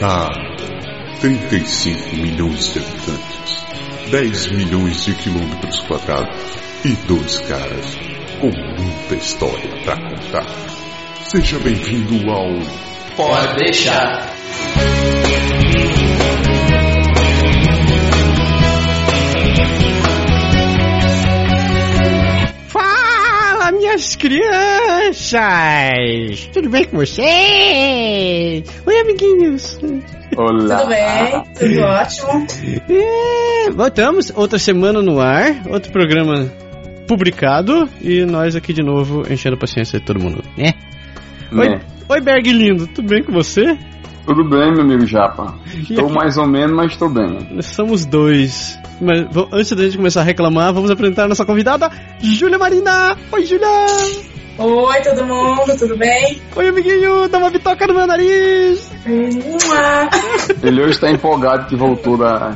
Ah, 35 milhões de habitantes, 10 milhões de quilômetros quadrados e dois caras com muita história para contar. Seja bem-vindo ao Pode deixar. Minhas crianças! Tudo bem com vocês? Oi, amiguinhos! Olá. Tudo bem, tudo ótimo. É, voltamos, outra semana no ar, outro programa publicado e nós aqui de novo enchendo a paciência de todo mundo, né? Oi, Né? oi Berg lindo, tudo bem com você? Tudo bem, meu amigo Japa? Estou mais ou menos, mas estou bem. Somos dois. Mas antes da gente começar a reclamar, vamos apresentar a nossa convidada, Júlia Marina! Oi, Júlia! Oi, todo mundo, tudo bem? Oi, amiguinho! Dá uma bitoca no meu nariz! Ele hoje está empolgado que voltou da,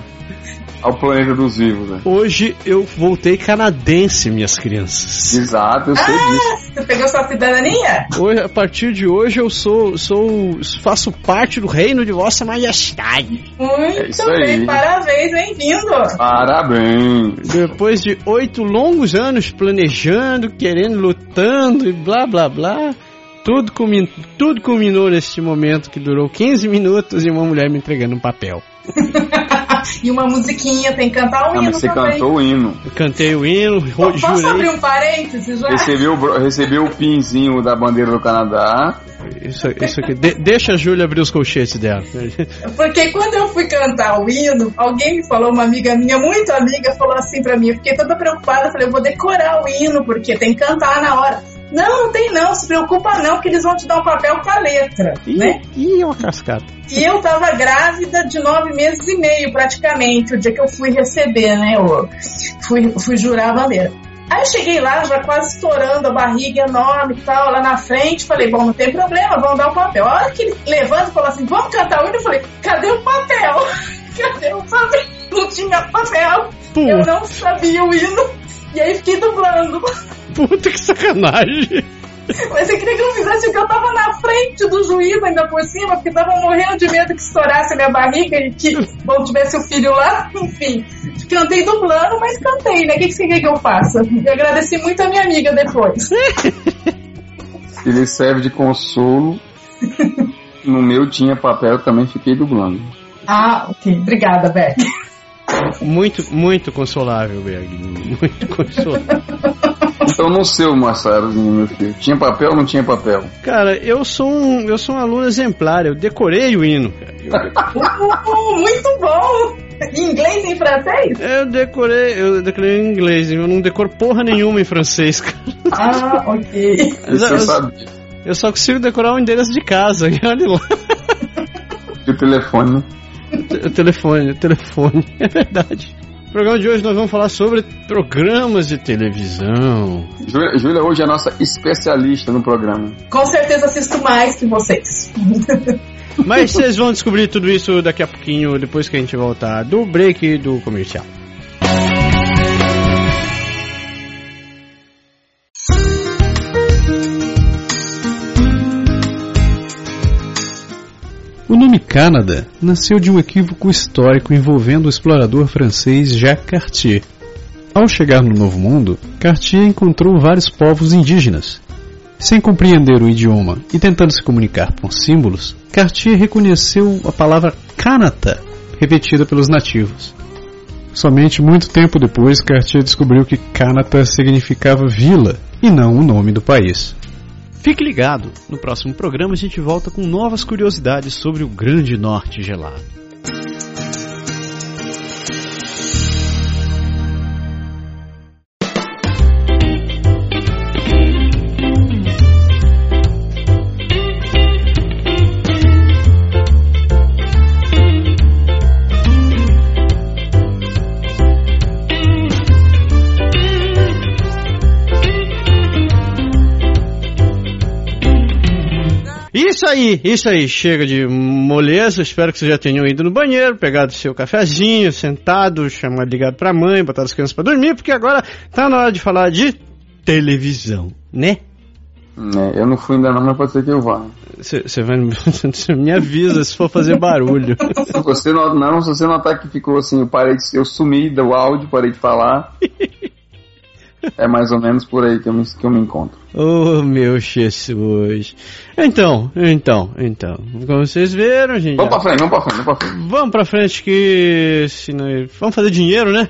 ao planeta dos vivos. Né? Hoje eu voltei canadense, minhas crianças. Exato, eu sei disso. Você pegou sua cidadania? Hoje, a partir de hoje eu sou, sou faço parte do reino de Vossa Majestade. Muito É bem, aí. parabéns, bem-vindo. Parabéns. Depois de oito longos anos planejando, querendo, lutando e blá blá blá, tudo, culmin, tudo culminou neste momento que durou 15 minutos e uma mulher me entregando um papel. E uma musiquinha, tem que cantar o Ah, hino mas você também. cantou o hino. Eu cantei o hino, ro- Posso abrir jurei. um parênteses já? Recebeu, o o pinzinho da bandeira do Canadá. Isso, isso aqui. De- deixa a Júlia abrir os colchetes dela. Porque quando eu fui cantar o hino, alguém me falou, uma amiga minha, muito amiga, falou assim pra mim, eu fiquei toda preocupada, falei, eu vou decorar o hino, porque tem que cantar na hora. Não, não tem não, se preocupa não, que eles vão te dar um papel com a letra, Ih, né? ih, é uma cascata. E eu tava grávida de nove meses e meio, praticamente, o dia que eu fui receber, né? Eu fui, fui jurar a bandeira. Aí eu cheguei lá, já quase estourando a barriga enorme e tal, lá na frente, falei, bom, não tem problema, vamos dar o papel. A hora que ele levanta e falou assim, vamos cantar o hino, eu falei, cadê o papel? Cadê o papel? Não tinha papel, eu não sabia o hino. E aí fiquei dublando. puta que sacanagem. Mas você queria que eu fizesse o que eu tava na frente do juiz ainda por cima, porque tava morrendo de medo que estourasse a minha barriga e que bom tivesse o filho lá, enfim. Cantei dublando, mas cantei, né? O que, que você quer que eu faça? E agradeci muito a minha amiga depois. Ele serve de consolo. No meu tinha papel, eu também fiquei dublando. Ah, ok. Obrigada, Beck. Muito, muito consolável, Berg. Muito consolável. Então no seu, Marcelozinho, meu filho. Tinha papel ou não tinha papel? Cara, eu sou um, eu sou um aluno exemplar. Eu decorei o hino. cara. Uh, muito bom! Em inglês e em francês? Eu, eu decorei, eu decorei em inglês. Eu não decoro porra nenhuma em francês, cara. Ah, ok. Mas Isso eu eu-. Eu só consigo decorar o endereço de casa. Olha lá. O telefone, né? O telefone, o telefone. É verdade. No programa de hoje nós vamos falar sobre programas de televisão. Júlia, Júlia hoje é a nossa especialista no programa. Com certeza assisto mais que vocês. Mas vocês vão descobrir tudo isso daqui a pouquinho, depois que a gente voltar do break e do comercial. O nome Canadá nasceu de um equívoco histórico envolvendo o explorador francês Jacques Cartier. Ao chegar no Novo Mundo, Cartier encontrou vários povos indígenas. Sem compreender o idioma e tentando se comunicar com símbolos, Cartier reconheceu a palavra Kanata, repetida pelos nativos. Somente muito tempo depois, Cartier descobriu que Kanata significava vila e não o nome do país. Fique ligado, no próximo programa a gente volta com novas curiosidades sobre o Grande Norte gelado. Aí, isso aí, chega de moleza, espero que vocês já tenham ido no banheiro, pegado seu cafezinho, sentado, chamado ligado pra mãe, botado as crianças pra dormir, porque agora tá na hora de falar de televisão, né? É, eu não fui ainda não, mas pode ser que eu vá. Você vai me avisa se for fazer barulho. Se você não, não, se você notar que ficou assim, eu parei de, eu sumi do áudio, parei de falar. É mais ou menos por aí que eu me, que eu me encontro. Oh, meu Jesus. Então, então, então. Como vocês viram, gente. Vamos pra frente, vamos pra frente, vamos pra frente. Vamos pra frente que. Se não... Vamos fazer dinheiro, né?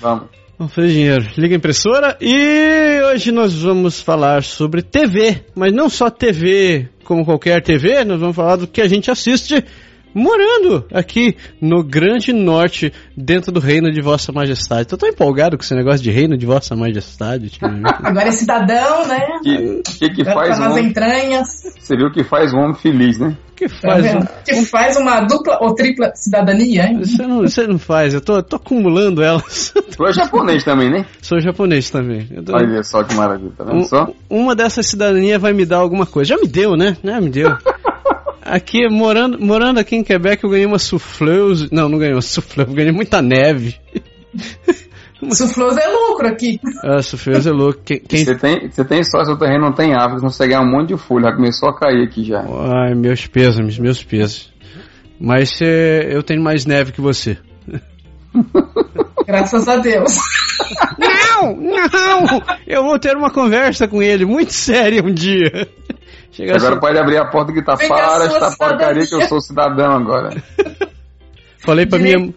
Vamos. Vamos fazer dinheiro. Liga a impressora e hoje nós vamos falar sobre TV. Mas não só TV como qualquer TV, nós vamos falar do que a gente assiste morando aqui no Grande Norte, dentro do Reino de Vossa Majestade. Tô tão empolgado com esse negócio de Reino de Vossa Majestade. Agora é cidadão, né? Que que, que faz tá nas um homem, entranhas. Você viu que faz um homem feliz, né? Que Tá faz vendo? um... Que faz uma dupla ou tripla cidadania, hein? Você não, você não faz, eu tô, tô acumulando elas. Tu é japonês também, né? Sou japonês também. Tô- Olha só que maravilha, tá vendo Um- só? uma dessas cidadanias vai me dar alguma coisa. Já me deu, né? Já me deu. Aqui, morando, morando aqui em Quebec, eu ganhei uma souffleuse. Não, não ganhei uma souffleuse, eu ganhei muita neve. Sufloso é lucro aqui. Ah, souffleuse é louco. Quem, quem- Você tem, você tem só, seu terreno não tem árvore, você consegue ganhar um monte de folha, já começou a cair aqui já. Ai, meus pêsames, meus pêsames. Mas eh, eu tenho mais neve que você. Graças a Deus. Não, não! Eu vou ter uma conversa com ele muito séria um dia. Chega Agora assim, pode abrir a porta e Vem cá, para esta porcaria que eu cidadania." sou cidadão agora. falei pra Direito. minha.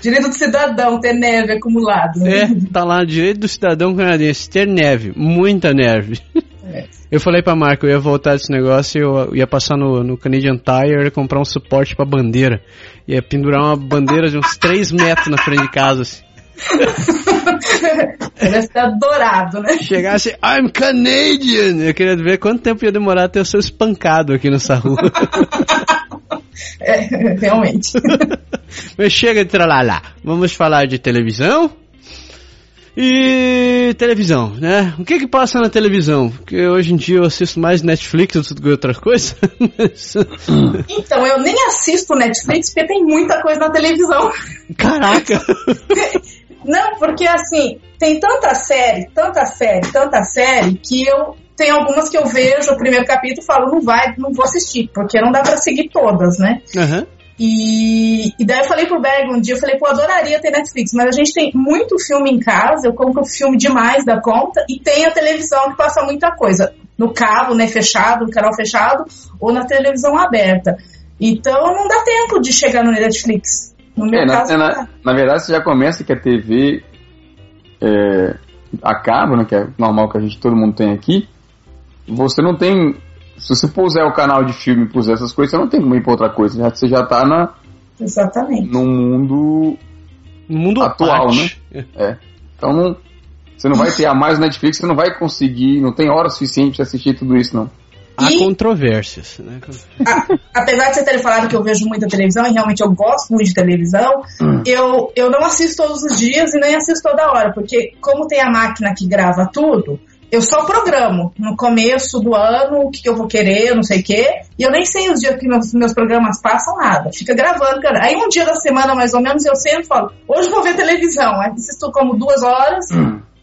Direito do cidadão ter neve acumulado. É, tá lá, direito do cidadão canadense, ter neve, muita neve. É. Eu falei pra Marco, eu ia voltar desse negócio e eu ia passar no, no Canadian Tire e comprar um suporte pra bandeira. Ia pendurar uma bandeira de uns 3 metros na frente de casa, assim. Deve estar dourado, né? Chegasse, I'm Canadian! Eu queria ver quanto tempo ia demorar até eu ser espancado aqui nessa rua. É, realmente. Mas chega de tralalá. Vamos falar de televisão. E televisão, né? O que que passa na televisão? Porque hoje em dia eu assisto mais Netflix do que outra coisa. Mas- Então, eu nem assisto Netflix porque tem muita coisa na televisão. Caraca! Não, porque assim, tem tanta série, tanta série, tanta série, que eu tem algumas que eu vejo o primeiro capítulo e falo, não vai, não vou assistir, porque não dá pra seguir todas, né? Aham. E, e daí eu falei pro Berg um dia, eu falei, pô, adoraria ter Netflix, mas a gente tem muito filme em casa, eu compro filme demais da conta, e tem a televisão que passa muita coisa. No cabo, né, fechado, no canal fechado, ou na televisão aberta. Então não dá tempo de chegar no Netflix. No meu É, na, caso, é, não na, dá. na verdade, você já começa que a TV é, a cabo, né, que é normal que a gente todo mundo tem aqui. Você não tem. Se você puser o canal de filme e puser essas coisas, você não tem como ir pra outra coisa. Já, você já tá na, Exatamente. no mundo No mundo Atual, parte. É. Então não, você não vai ter a mais Netflix, você não vai conseguir, não tem hora suficiente pra assistir tudo isso, não. Há E- controvérsias, né? A- apesar de você ter falado que eu vejo muita televisão, e realmente eu gosto muito de televisão, eu, eu não assisto todos os dias e nem assisto toda hora, porque como tem a máquina que grava tudo, eu só programo no começo do ano o que, que eu vou querer, não sei o quê, e eu nem sei os dias que meus, meus programas passam, nada. Fica gravando, cara. Aí um dia da semana, mais ou menos, eu sento e falo, hoje vou ver televisão. Aí assisto como duas horas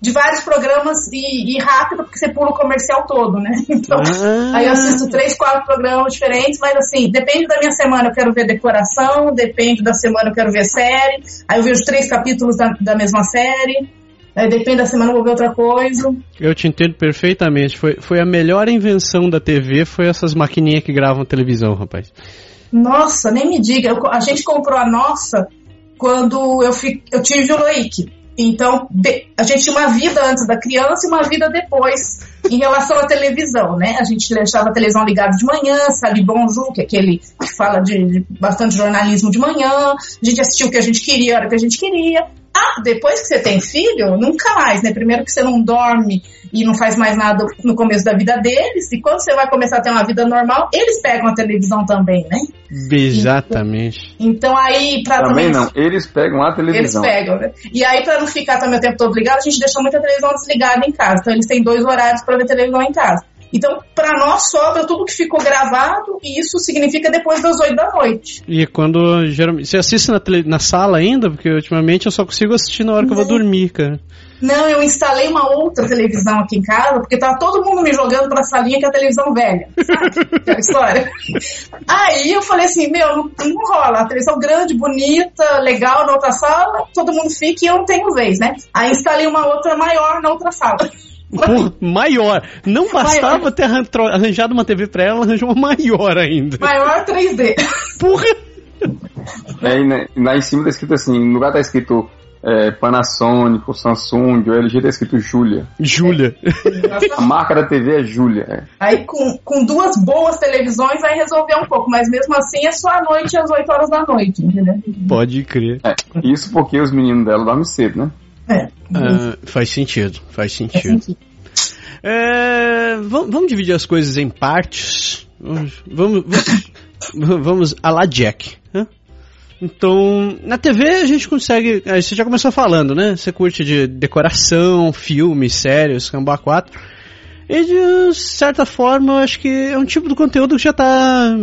de vários programas e, e rápido, porque você pula o comercial todo, né? Então, Ah. Aí eu assisto três, quatro programas diferentes, mas assim, depende da minha semana, eu quero ver decoração, depende da semana, eu quero ver série. Aí eu vejo três capítulos da, da mesma série. Aí depende da semana, eu vou ver outra coisa. Eu te entendo perfeitamente. Foi, foi a melhor invenção da TV, foi essas maquininhas que gravam televisão, rapaz. Nossa, nem me diga. eu- a gente comprou a nossa quando eu, fi, eu tive o Loic. Então, a gente tinha uma vida antes da criança e uma vida depois em relação à televisão, né? A gente deixava a televisão ligada de manhã, Sali Bonjour, que é aquele que fala de, de bastante jornalismo de manhã, a gente assistia o que a gente queria, a hora que a gente queria. Ah, depois que você tem filho, nunca mais, né? Primeiro que você não dorme e não faz mais nada no começo da vida deles, e quando você vai começar a ter uma vida normal, eles pegam a televisão também, né? Exatamente. Então aí, pra Também também. não, eles pegam a Eles televisão. pegam, né? E aí, pra não ficar também o tempo todo ligado, a gente deixa muita televisão desligada em casa. Então, eles têm dois horários pra ver televisão em casa. Então, para nós sobra tudo que ficou gravado e isso significa depois das 8 da noite. E quando geralmente. Você assiste na, tele, na sala ainda? Porque ultimamente eu só consigo assistir na hora que eu vou dormir, cara. Não, eu instalei uma outra televisão aqui em casa, porque tava todo mundo me jogando pra salinha que é a televisão velha. Sabe? Aquela história. Aí eu falei assim, meu, não, não rola. A televisão grande, bonita, legal na outra sala, todo mundo fica e eu não tenho vez, né? Aí instalei uma outra maior na outra sala. Porra, maior. Não bastava maior. ter arranjado uma TV pra ela, ela arranjou uma maior ainda. Maior 3D. Porra! É, e né, lá em cima tá escrito assim, no lugar tá escrito é, Panasonic, Samsung, o LG tá escrito Julia. Julia. A marca da TV é Julia. É. Aí com, com duas boas televisões vai resolver um pouco, mas mesmo assim é só à noite às 8 horas da noite, entendeu? Pode crer. É, isso porque os meninos dela dormem cedo, né? É. Uh, faz sentido, faz sentido. Faz sentido. É, vamos, vamos, dividir as coisas em partes. Vamos, vamos, vamos, vamos a la Jack. Né? Então, na TV a gente consegue. Aí você já começou falando, né? Você curte de decoração, filmes, séries, Cambá 4. E de certa forma, eu acho que é um tipo de conteúdo que já tá.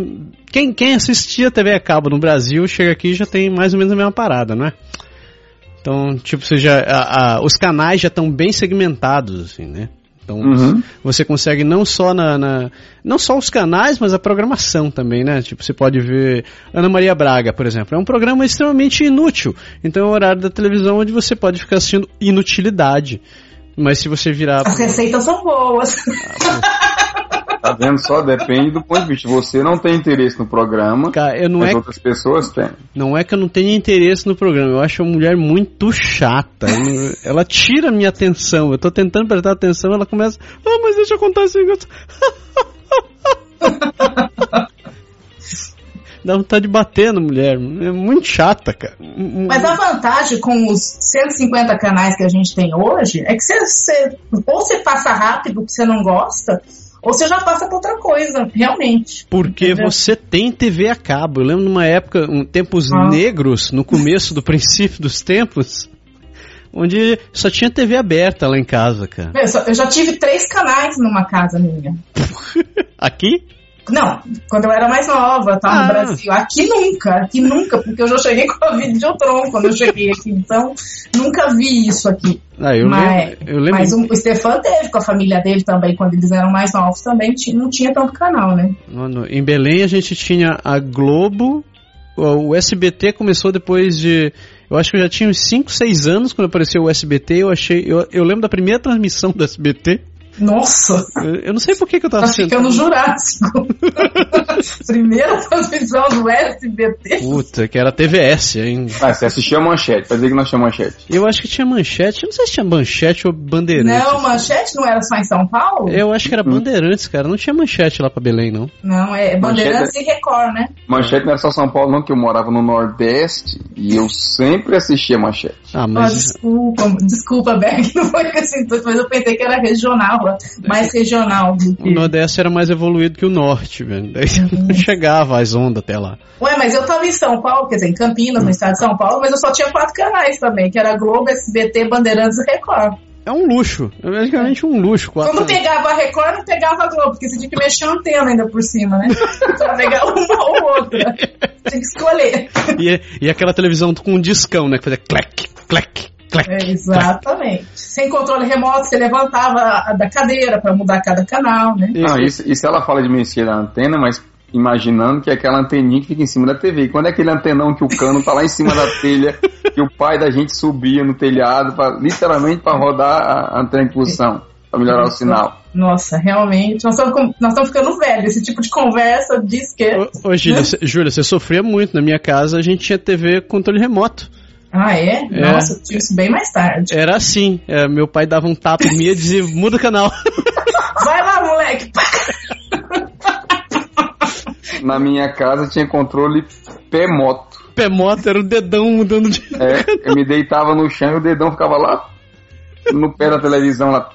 Quem, quem assistia TV a cabo no Brasil chega aqui e já tem mais ou menos a mesma parada, não é? Então, tipo, você já, a, a, os canais já estão bem segmentados, assim, né? Então uhum. você consegue não só na, na, não só os canais, mas a programação também, né? Tipo, você pode ver Ana Maria Braga, por exemplo, é um programa extremamente inútil. Então é um horário da televisão onde você pode ficar assistindo inutilidade. Mas se você virar. As receitas são boas. Ah, Tá vendo só? Depende do ponto de vista. Você não tem interesse no programa, Cara, eu não mas é... outras pessoas têm. Não é que eu não tenha interesse no programa, eu acho a mulher muito chata. ela tira a minha atenção. Eu tô tentando prestar atenção, ela começa. Ah, mas deixa eu contar esse negócio. Dá vontade de bater na mulher. É muito chata, cara. Mas a vantagem com os 150 canais que a gente tem hoje é que você, você ou você passa rápido que você não gosta, ou você já passa para outra coisa, realmente. Porque entendeu? você tem TV a cabo. Eu lembro numa época, um, tempos ah. negros, no começo do princípio dos tempos, onde só tinha TV aberta lá em casa, cara. Eu, já tive três canais numa casa minha. Aqui? Não, quando eu era mais nova, tá? Ah. No Brasil. Aqui nunca, aqui nunca, porque eu já cheguei com a vida de Outron quando eu cheguei aqui. Então, nunca vi isso aqui. Ah, eu mas, lembro, eu lembro. mas o Stefan teve com a família dele também, quando eles eram mais novos também, não tinha tanto canal, né? Em Belém a gente tinha a Globo, o SBT começou depois de. Eu acho que eu já tinha uns 5, 6 anos quando apareceu o SBT. Eu achei. Eu, eu lembro da primeira transmissão do SBT. Nossa! Eu, eu, não sei por que, que eu tava tá ficando Jurássico. Primeira transmissão do SBT. Puta, que era TVS, hein? Ah, você assistia Manchete, fazia que nós tinha Manchete. Eu acho que tinha Manchete, eu não sei se tinha Manchete ou Bandeirantes. Não, Manchete não era só em São Paulo? Eu acho que era Bandeirantes, cara, não tinha Manchete lá pra Belém, não. Não, é Bandeirantes manchete, e Record, né? Manchete não era só São Paulo, não, que eu morava no Nordeste e eu sempre assistia Manchete. Ah, mas... Oh, desculpa, desculpa, Berg, não foi assim, mas eu pensei que era regional mais regional. Do que... O Nordeste era mais evoluído que o Norte, velho. Daí uhum. não chegava as ondas até lá. Ué, mas eu tava em São Paulo, quer dizer, em Campinas, no estado de São Paulo, mas eu só tinha quatro canais também, que era Globo, SBT, Bandeirantes e Record. É um luxo, é basicamente um luxo. Quatro Quando pegava a Record, não pegava a Globo, porque você tinha que mexer a antena ainda por cima, né? pra pegar uma ou outra. Tinha que escolher. E, e aquela televisão com um discão, né? Que fazia clec, clec, é, exatamente. Sem controle remoto, você levantava da cadeira para mudar cada canal, né? Não, isso, isso ela fala de mexer na antena, mas imaginando que é aquela anteninha que fica em cima da TV. Quando é aquele antenão que o cano tá lá em cima da telha, que o pai da gente subia no telhado, pra, literalmente para rodar a antena de função, para melhorar Nossa. o sinal. Nossa, realmente, nós estamos, nós estamos ficando velhos. Esse tipo de conversa diz que. Ô, ô Júlia, né? você sofria muito. Na minha casa a gente tinha TV com controle remoto. Ah, é? é? Nossa, eu tive isso bem mais tarde. Era assim. É, meu pai dava um tapa em mim e dizia, muda o canal. Vai lá, moleque! Na minha casa tinha controle pé moto. Pé moto era o dedão mudando de. É, eu me deitava no chão e o dedão ficava lá no pé da televisão, lá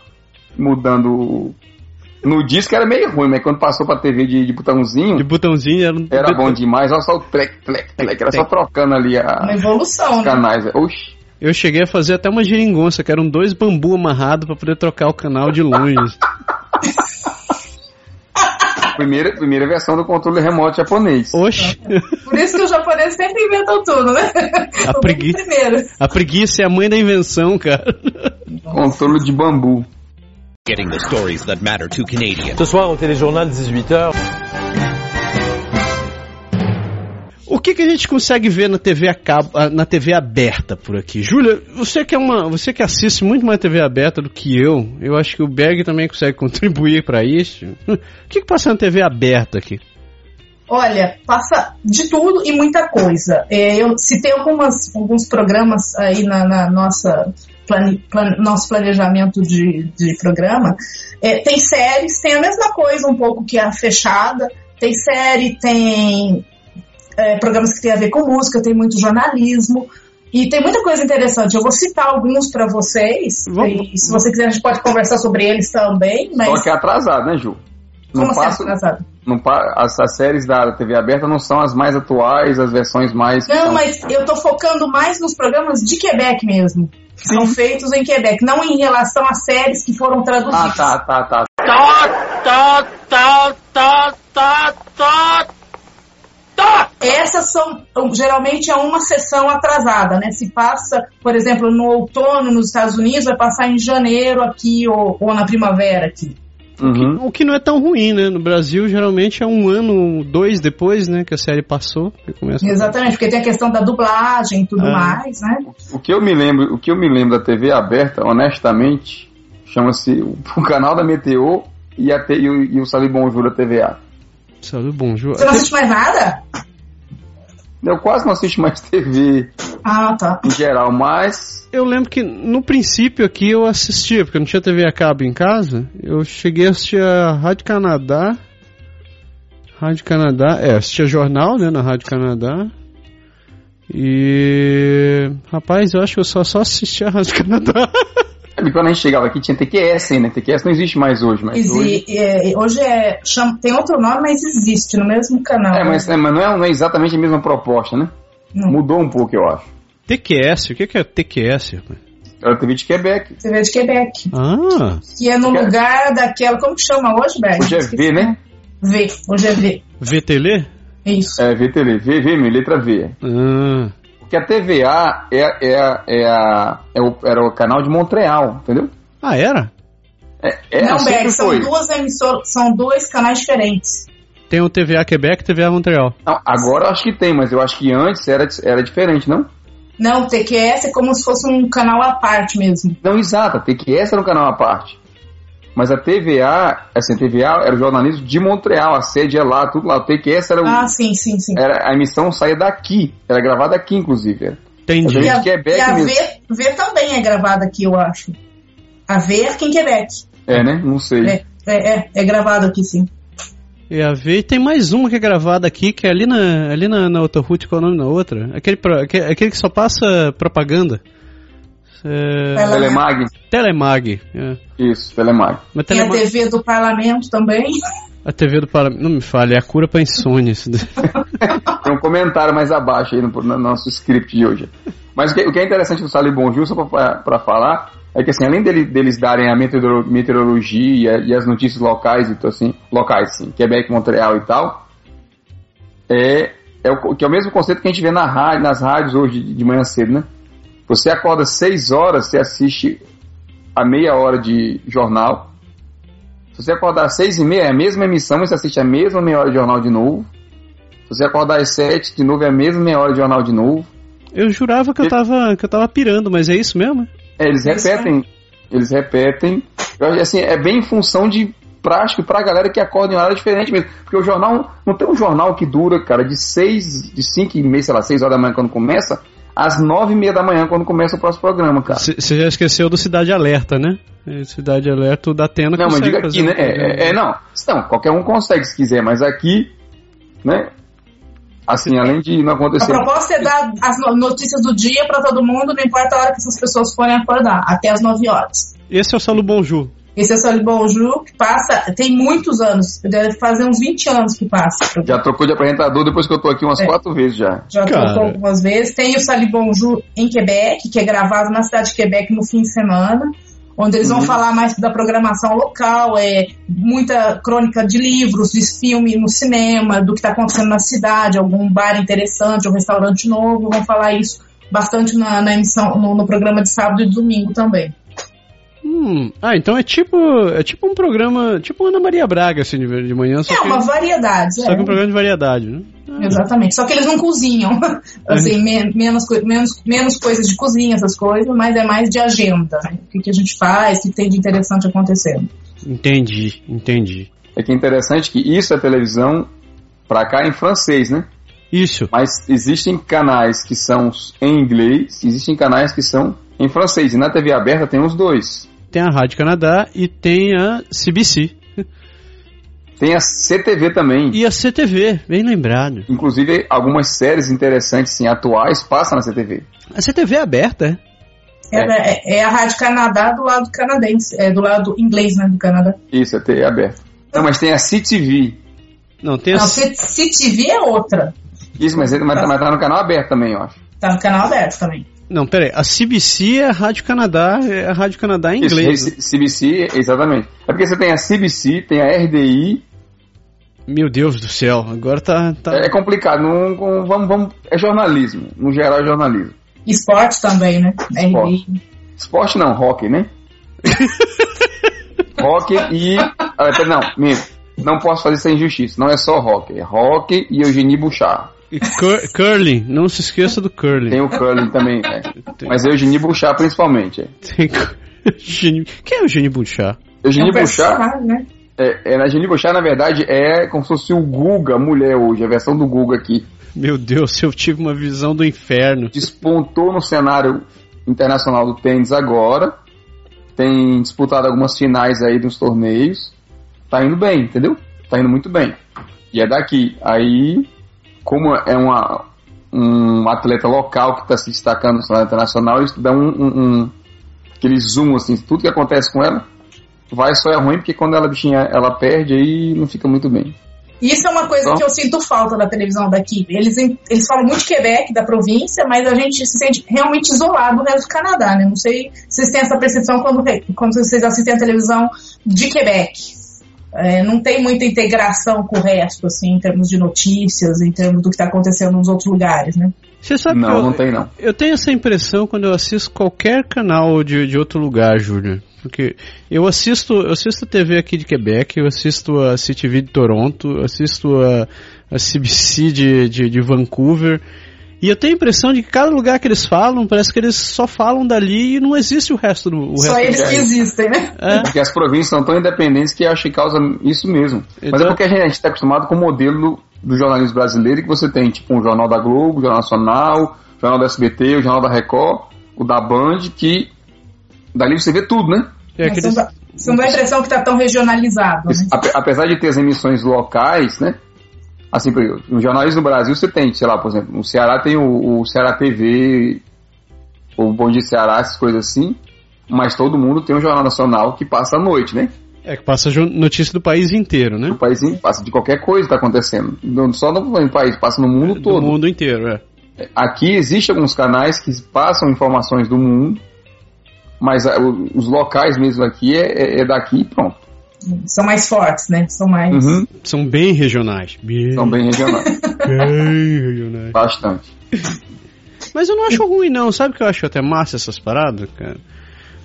mudando no disco era meio ruim, mas quando passou pra TV de, de botãozinho. De botãozinho era, um... era bom demais, olha só o trek, trek, trek. Era só trocando ali a, uma evolução, os né? canais. Né? Oxi. Eu cheguei a fazer até uma geringonça, que eram dois bambu amarrados para poder trocar o canal de longe. primeira, primeira versão do controle remoto japonês. Oxe, Por isso que os japoneses sempre inventam tudo, né? A pregui- a preguiça é a mãe da invenção, cara. Controle de bambu. Getting the stories that matter to Canadians. Ce soir au téléjournal 18h. O que, que a gente consegue ver na TV, a cabo, ah, na TV aberta por aqui? Júlia, você que, é uma, você que assiste muito mais TV aberta do que eu, eu acho que o Berg também consegue contribuir para isso. O que, que passa na TV aberta aqui? Olha, passa de tudo e muita coisa. É, eu citei algumas, alguns programas aí na, na nossa plane, plan- nosso planejamento de, de programa. É, tem séries, tem a mesma coisa um pouco que a fechada. Tem série, tem é, programas que tem a ver com música, tem muito jornalismo. E tem muita coisa interessante. Eu vou citar alguns para vocês. Vamos. E se você quiser, a gente pode conversar sobre eles também. Mas Só que é atrasado, né, Ju? Não como assim, passa, atrasado? não pa- as, as séries da TV aberta não são as mais atuais, as versões mais. Não, são- mas eu tô focando mais nos programas de Quebec mesmo. Que são feitos em Quebec, não em relação às séries que foram Ah, traduzidas. tá, tá, tá. Essas são, geralmente, é uma sessão atrasada, né? Se passa, por exemplo, no outono nos Estados Unidos, vai passar em janeiro aqui ou, ou na primavera aqui. Uhum. O que não é tão ruim, né? No Brasil, geralmente é um ano, dois depois, né, que a série passou. Que começa Exatamente, porque tem a questão da dublagem e tudo Ah. mais, né? O que eu me lembro, o que eu me lembro da TV aberta, honestamente, chama-se o, o canal da Meteor e, a, e, o, e o Sali Bonjour da TVA. Ju. Você não assiste mais nada? Eu quase não assisto mais TV Ah, tá. em geral, mas Eu lembro que no princípio aqui eu assistia, porque eu não tinha TV a cabo em casa. Eu cheguei a assistir a Rádio Canadá. Rádio Canadá, é, assistia jornal, né, na Rádio Canadá. E. Rapaz, eu acho que eu só, só assistia a Rádio Canadá. Quando a gente chegava aqui tinha TQS ainda, TQS não existe mais hoje, mas hoje... É, hoje é, chama- tem outro nome, mas existe no mesmo canal. É, mas, é, mas não, é, não é exatamente a mesma proposta, né? Não. Mudou um pouco, eu acho. TQS, o que que é TQS? rapaz? Era a TV de Quebec. Vê de Quebec. Ah, Que é no Que é- lugar daquela. Como que chama hoje, Berg? Hoje é V, né? V. Hoje é V. VTL? Isso. É, VTV, V, V, letra V. Ah, Porque a TVA é, é, a- é, a, é o, era o canal de Montreal, entendeu? ah era? É, é, não, sempre Berg, são foi. duas emissoras, são dois canais diferentes. Tem o TVA Quebec e TVA Montreal. Não, agora eu acho que tem, mas eu acho que antes era, era diferente, não? Não, o TQS é como se fosse um canal à parte mesmo. Não, exato, a TQS era um canal à parte. Mas a TVA, assim, a TVA era o jornalismo de Montreal, a sede é lá, tudo lá. O TQS era, o, Ah, sim, sim, sim. era a emissão saía daqui, era gravada aqui, inclusive. Era. Entendi. E a, de Quebec e a mesmo. V, v também é gravada aqui, eu acho. A V é aqui em Quebec. É, né? Não sei. É, é, é, é gravado aqui, sim. E a ver, e tem mais uma que é gravada aqui, que é ali na, ali na, na outra route, qual é o nome da outra? Aquele, aquele que só passa propaganda. É. Telemag, Telemag. é. isso, Telemag. Mas Tem a Telemag, TV do Parlamento também. a TV do Parlamento. Não me fale, é a cura pra insônia. isso daí. Tem um comentário mais abaixo aí no, no nosso script de hoje. Mas o que, o que é interessante do Sali Bonjour, só para falar, é que assim, além dele- deles darem a meteoro- meteorologia e as notícias locais, então, assim, locais, sim, Quebec, Montreal e tal, é, é o, que é o mesmo conceito que a gente vê na rádio, nas rádios hoje de, de manhã cedo, né? Você acorda 6 horas, você assiste a meia hora de jornal. Se você acordar às 6 e meia, é a mesma emissão, você assiste a mesma meia hora de jornal de novo. Se você acordar às 7, de novo é a mesma meia hora de jornal de novo. Eu jurava que eu tava, que eu tava pirando, mas é isso mesmo? É, eles Isso, repetem, eles repetem. Eu acho assim, é bem em função de prático pra galera que acorda em horário diferente mesmo. Porque o jornal, não tem um jornal que dura, cara, de 6, de 5 e meia, sei lá, 6 horas da manhã quando começa, às 9 e meia da manhã quando começa o próximo programa, cara. Você já esqueceu do Cidade Alerta, né? É, Cidade Alerta, o da Atena Não, mas diga fazer aqui, um né? É, é, é, não. Não, qualquer um consegue se quiser, mas aqui, né? Assim, além de não A acontecer. proposta é dar as no- notícias do dia para todo mundo, não importa a hora que essas pessoas forem acordar, até as 9 horas. Esse é o Salu Bonjour. Esse é o Soli Bonjour, que passa, tem muitos anos, deve fazer uns 20 anos que passa. Já trocou de apresentador depois que eu tô aqui umas É. quatro vezes já. Já Cara. trocou algumas vezes. Tem o Sali Bonjour em Quebec, que é gravado na cidade de Quebec no fim de semana. onde eles vão falar mais da programação local, é muita crônica de livros, de filme no cinema, do que está acontecendo na cidade, algum bar interessante, um restaurante novo, vão falar isso bastante na, na emissão, no, no programa de sábado e domingo também. Hum, ah, então é tipo, é tipo um programa, tipo Ana Maria Braga, assim, de, de manhã. Só É que, uma variedade, Só é. que um programa de variedade, né? Exatamente. Só que eles não cozinham. assim, me- menos, menos, menos coisas de cozinha, essas coisas, mas é mais de agenda. Né? O que, que a gente faz, o que tem de interessante acontecendo. Entendi, entendi. É que é interessante que isso é televisão pra cá em francês, né? Isso. Mas existem canais que são em inglês, existem canais que são em francês. E na TV aberta tem os dois. Tem a Rádio Canadá e tem a CBC. Tem a CTV também. E a CTV, bem lembrado. Inclusive, algumas séries interessantes, sim, atuais, passam na CTV. A CTV é aberta, é? É, é- é a Rádio Canadá do lado canadense, é do lado inglês, né, do Canadá. Isso, é TV aberta. Não, mas tem a CTV. Não, tem a... Não, CTV é outra. Isso, mas, mas, mas tá no canal aberto também, eu acho. Tá no canal aberto também. Não, peraí. A CBC é a Rádio Canadá, é a Rádio Canadá em inglês. Isso, CBC, exatamente. É porque você tem a CBC, tem a RDI. Meu Deus do céu, agora tá... tá... É complicado. Não, não- vamos, vamos, é jornalismo. No geral, é jornalismo. Esporte também, né? Esporte. Esporte não, hockey, né? hockey e. ah, pera, Não, minto. Não posso fazer essa injustiça. Não é só hockey. É hockey e Eugenie Bouchard. E cur- curling, não se esqueça do curling. Tem o curling também, é. Tem- Mas é Eugenie Bouchard principalmente. É. Tem Quem é o Eugênio Bouchard? É Eugenie um Bouchard, né? é, é, a Eugenie Bouchard, na verdade, é como se fosse o Guga mulher hoje, a versão do Guga aqui. Meu Deus, eu tive uma visão do inferno. Despontou no cenário internacional do tênis agora. Tem disputado algumas finais aí dos torneios. Tá indo bem, entendeu? Tá indo muito bem. E é daqui. Aí, como é uma, um atleta local que está se destacando no cenário internacional, isso dá um, um, um- aquele zoom, assim, tudo que acontece com ela vai só é ruim, porque quando ela bichinha ela perde, aí não fica muito bem. Isso é uma coisa Só? que eu sinto falta da televisão daqui. Eles, eles falam muito de Quebec, da província, mas a gente se sente realmente isolado do resto do Canadá, né? Não sei se vocês têm essa percepção quando, quando vocês assistem a televisão de Quebec. É, não tem muita integração com o resto, assim, em termos de notícias, em termos do que está acontecendo nos outros lugares, né? Você sabe que não, eu, não tem não. eu tenho essa impressão quando eu assisto qualquer canal de, de outro lugar, Júlio. Porque eu assisto, eu assisto a TV aqui de Quebec, eu assisto a CTV de Toronto, eu assisto a, a CBC de, de, de Vancouver. E eu tenho a impressão de que cada lugar que eles falam, parece que eles só falam dali e não existe o resto do o Só resto eles do que existem, né? É, Porque as províncias são tão independentes que acho que causa isso mesmo. Mas Então- é porque a gente está acostumado com o modelo do jornalismo brasileiro que você tem, tipo, um jornal da Globo, o Jornal Nacional, o Jornal da SBT, o Jornal da Record, o da Band, que dali você vê tudo, né? é Mas aqueles- Você não dá- a impressão que está tão regionalizado, né? Ape- Apesar de ter as emissões locais, né? Assim, por exemplo, no jornalismo do Brasil você tem, sei lá, por exemplo, no Ceará tem o, o Ceará TV, o Bom Dia Ceará, essas coisas assim, mas todo mundo tem um jornal nacional que passa à noite, né? é que passa notícia do país inteiro, né? O país passa de qualquer coisa que está acontecendo. Não só no país, passa no mundo Do todo. mundo inteiro, é. Aqui existem alguns canais que passam informações do mundo, mas ah, os locais mesmo aqui é, é- é daqui e pronto. São mais fortes, né? São mais. Uhum, São bem regionais. Bem, são bem regionais. bem regionais. Bastante. Mas eu não acho ruim, não. Sabe que eu acho até massa essas paradas, cara?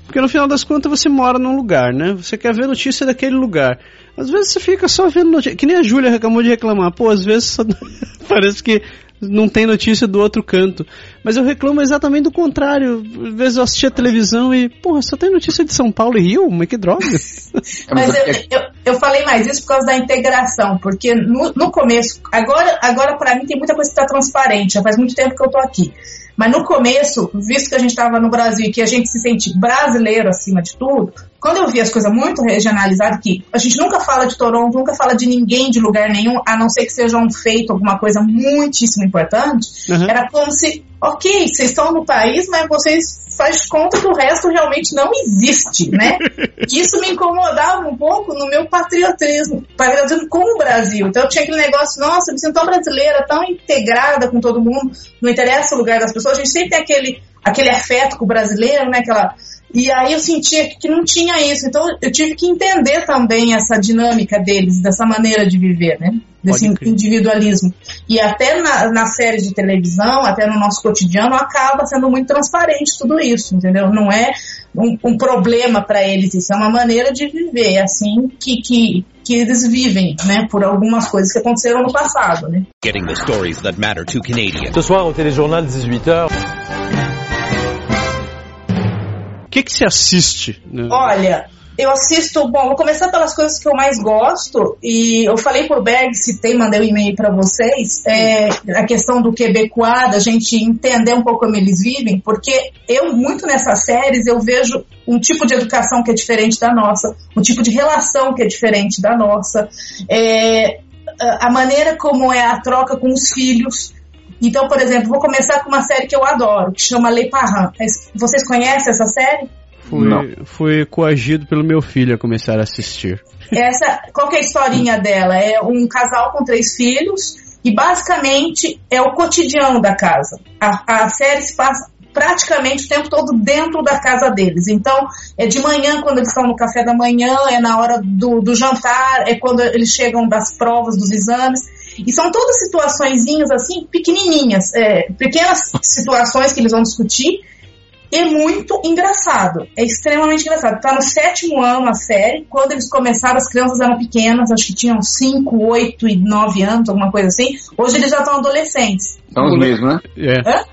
Porque no final das contas você mora num lugar, né? Você quer ver notícia daquele lugar. Às vezes você fica só vendo notícia. Que nem a Júlia acabou de reclamar. Pô, às vezes só- parece que não tem notícia do outro canto. Mas eu reclamo exatamente do contrário. Às vezes eu assisti a televisão e, porra, só tem notícia de São Paulo e Rio? Mas que droga. Mas eu, eu, eu falei mais isso por causa da integração, porque no, no começo, agora, agora para mim tem muita coisa que está transparente, já faz muito tempo que eu tô aqui. Mas no começo, visto que a gente estava no Brasil e que a gente se sente brasileiro acima de tudo, quando eu vi as coisas muito regionalizadas, que a gente nunca fala de Toronto, nunca fala de ninguém de lugar nenhum, a não ser que seja um feito, alguma coisa muitíssimo importante, Uhum. era como se, ok, vocês estão no país, mas vocês faz conta que o resto realmente não existe, né? Isso me incomodava um pouco no meu patriotismo, patriotismo com o Brasil. Então eu tinha aquele negócio, nossa, eu me sinto tão brasileira, tão integrada com todo mundo, não interessa o lugar das pessoas, a gente sempre tem aquele, aquele afeto com o brasileiro, né? Aquela, E aí eu sentia que não tinha isso. Então eu tive que entender também essa dinâmica deles, dessa maneira de viver, né? Desse individualismo. E até na, na série de televisão, até no nosso cotidiano, acaba sendo muito transparente tudo isso, entendeu? Não é um, um problema para eles, isso é uma maneira de viver, é assim que, que, que eles vivem, né? Por algumas coisas que aconteceram no passado, né? Getting the stories that matter to Canadians. Ce soir au téléjournal 18h. O que, que se assiste? né? Olha, eu assisto, bom, vou começar pelas coisas que eu mais gosto, e eu falei por Berg, citei, mandei um e-mail para vocês, é, a questão do quebecois, da gente entender um pouco como eles vivem, porque eu, muito nessas séries, eu vejo um tipo de educação que é diferente da nossa, um tipo de relação que é diferente da nossa, é, a maneira como é a troca com os filhos. Então, por exemplo, vou começar com uma série que eu adoro, que chama Les Parents. Vocês conhecem essa série? Fui, fui coagido pelo meu filho a começar a assistir. Essa, qual que é a historinha dela? É um casal com três filhos e basicamente é o cotidiano da casa. A, a série se passa praticamente o tempo todo dentro da casa deles. Então, é de manhã quando eles estão no café da manhã, é na hora do, do jantar, é quando eles chegam das provas, dos exames. E são todas situaçõezinhas assim, pequenininhas, é, pequenas situações que eles vão discutir é muito engraçado. É extremamente engraçado. Tá no sétimo ano a série. Quando eles começaram, as crianças eram pequenas, acho que tinham 5, 8 e 9 anos, alguma coisa assim. Hoje eles já estão adolescentes. São os mesmos, né? É. Hã?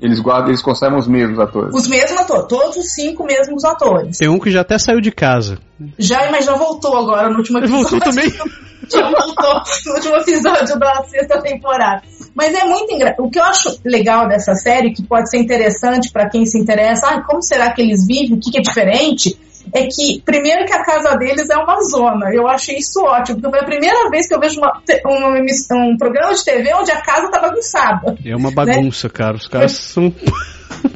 Eles guardam, eles conservam os mesmos atores. Os mesmos atores, todos os cinco mesmos atores. Tem um que já até saiu de casa. Já, mas já voltou agora no último Ele episódio. voltou também? Já voltou no último episódio da sexta temporada. Mas é muito engraçado. O que eu acho legal dessa série, que pode ser interessante para quem se interessa, ah, como será que eles vivem, o que, que é diferente, é que, primeiro, que a casa deles é uma zona. Eu achei isso ótimo, porque foi a primeira vez que eu vejo uma, emiss- um programa de TV onde a casa tá bagunçada. É uma bagunça, cara. Os caras são.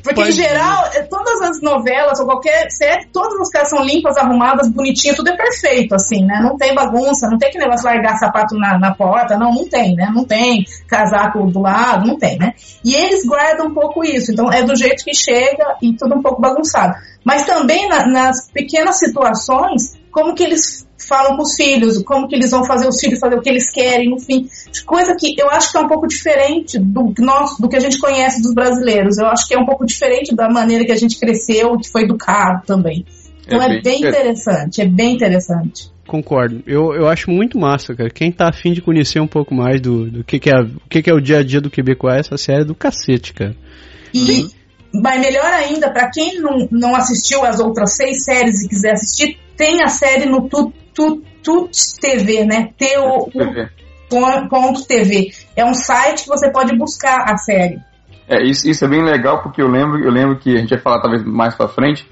Porque, em geral, é, todas as novelas ou qualquer série, todas as casas são limpas, arrumadas, bonitinhas, tudo é perfeito, assim, né? Não tem bagunça, não tem que negócio largar sapato na, na porta, não, não tem, né? Não tem casaco do lado, não tem, né? E eles guardam um pouco isso, então é do jeito que chega e tudo um pouco bagunçado. Mas também na- nas pequenas situações, como que eles falam com os filhos, como que eles vão fazer os filhos fazer o que eles querem, no fim. Coisa que eu acho que é um pouco diferente do, que nós, do que a gente conhece dos brasileiros. Eu acho que é um pouco diferente da maneira que a gente cresceu, que foi educado também. Então É é, bem bem interessante, é bem interessante. Concordo. Eu, eu acho muito massa, cara. Quem tá afim de conhecer um pouco mais do, do que, que, é, o que, que é o dia a dia do Quebecois, essa série é do cacete, cara. E mas melhor ainda, para quem não, não assistiu as outras seis séries e quiser assistir, tem a série no Tut Tut Tut TV, né? Pon- ponto TV. É um site que você pode buscar a série. É, isso, isso é bem legal porque eu lembro, eu lembro que a gente vai falar talvez mais pra frente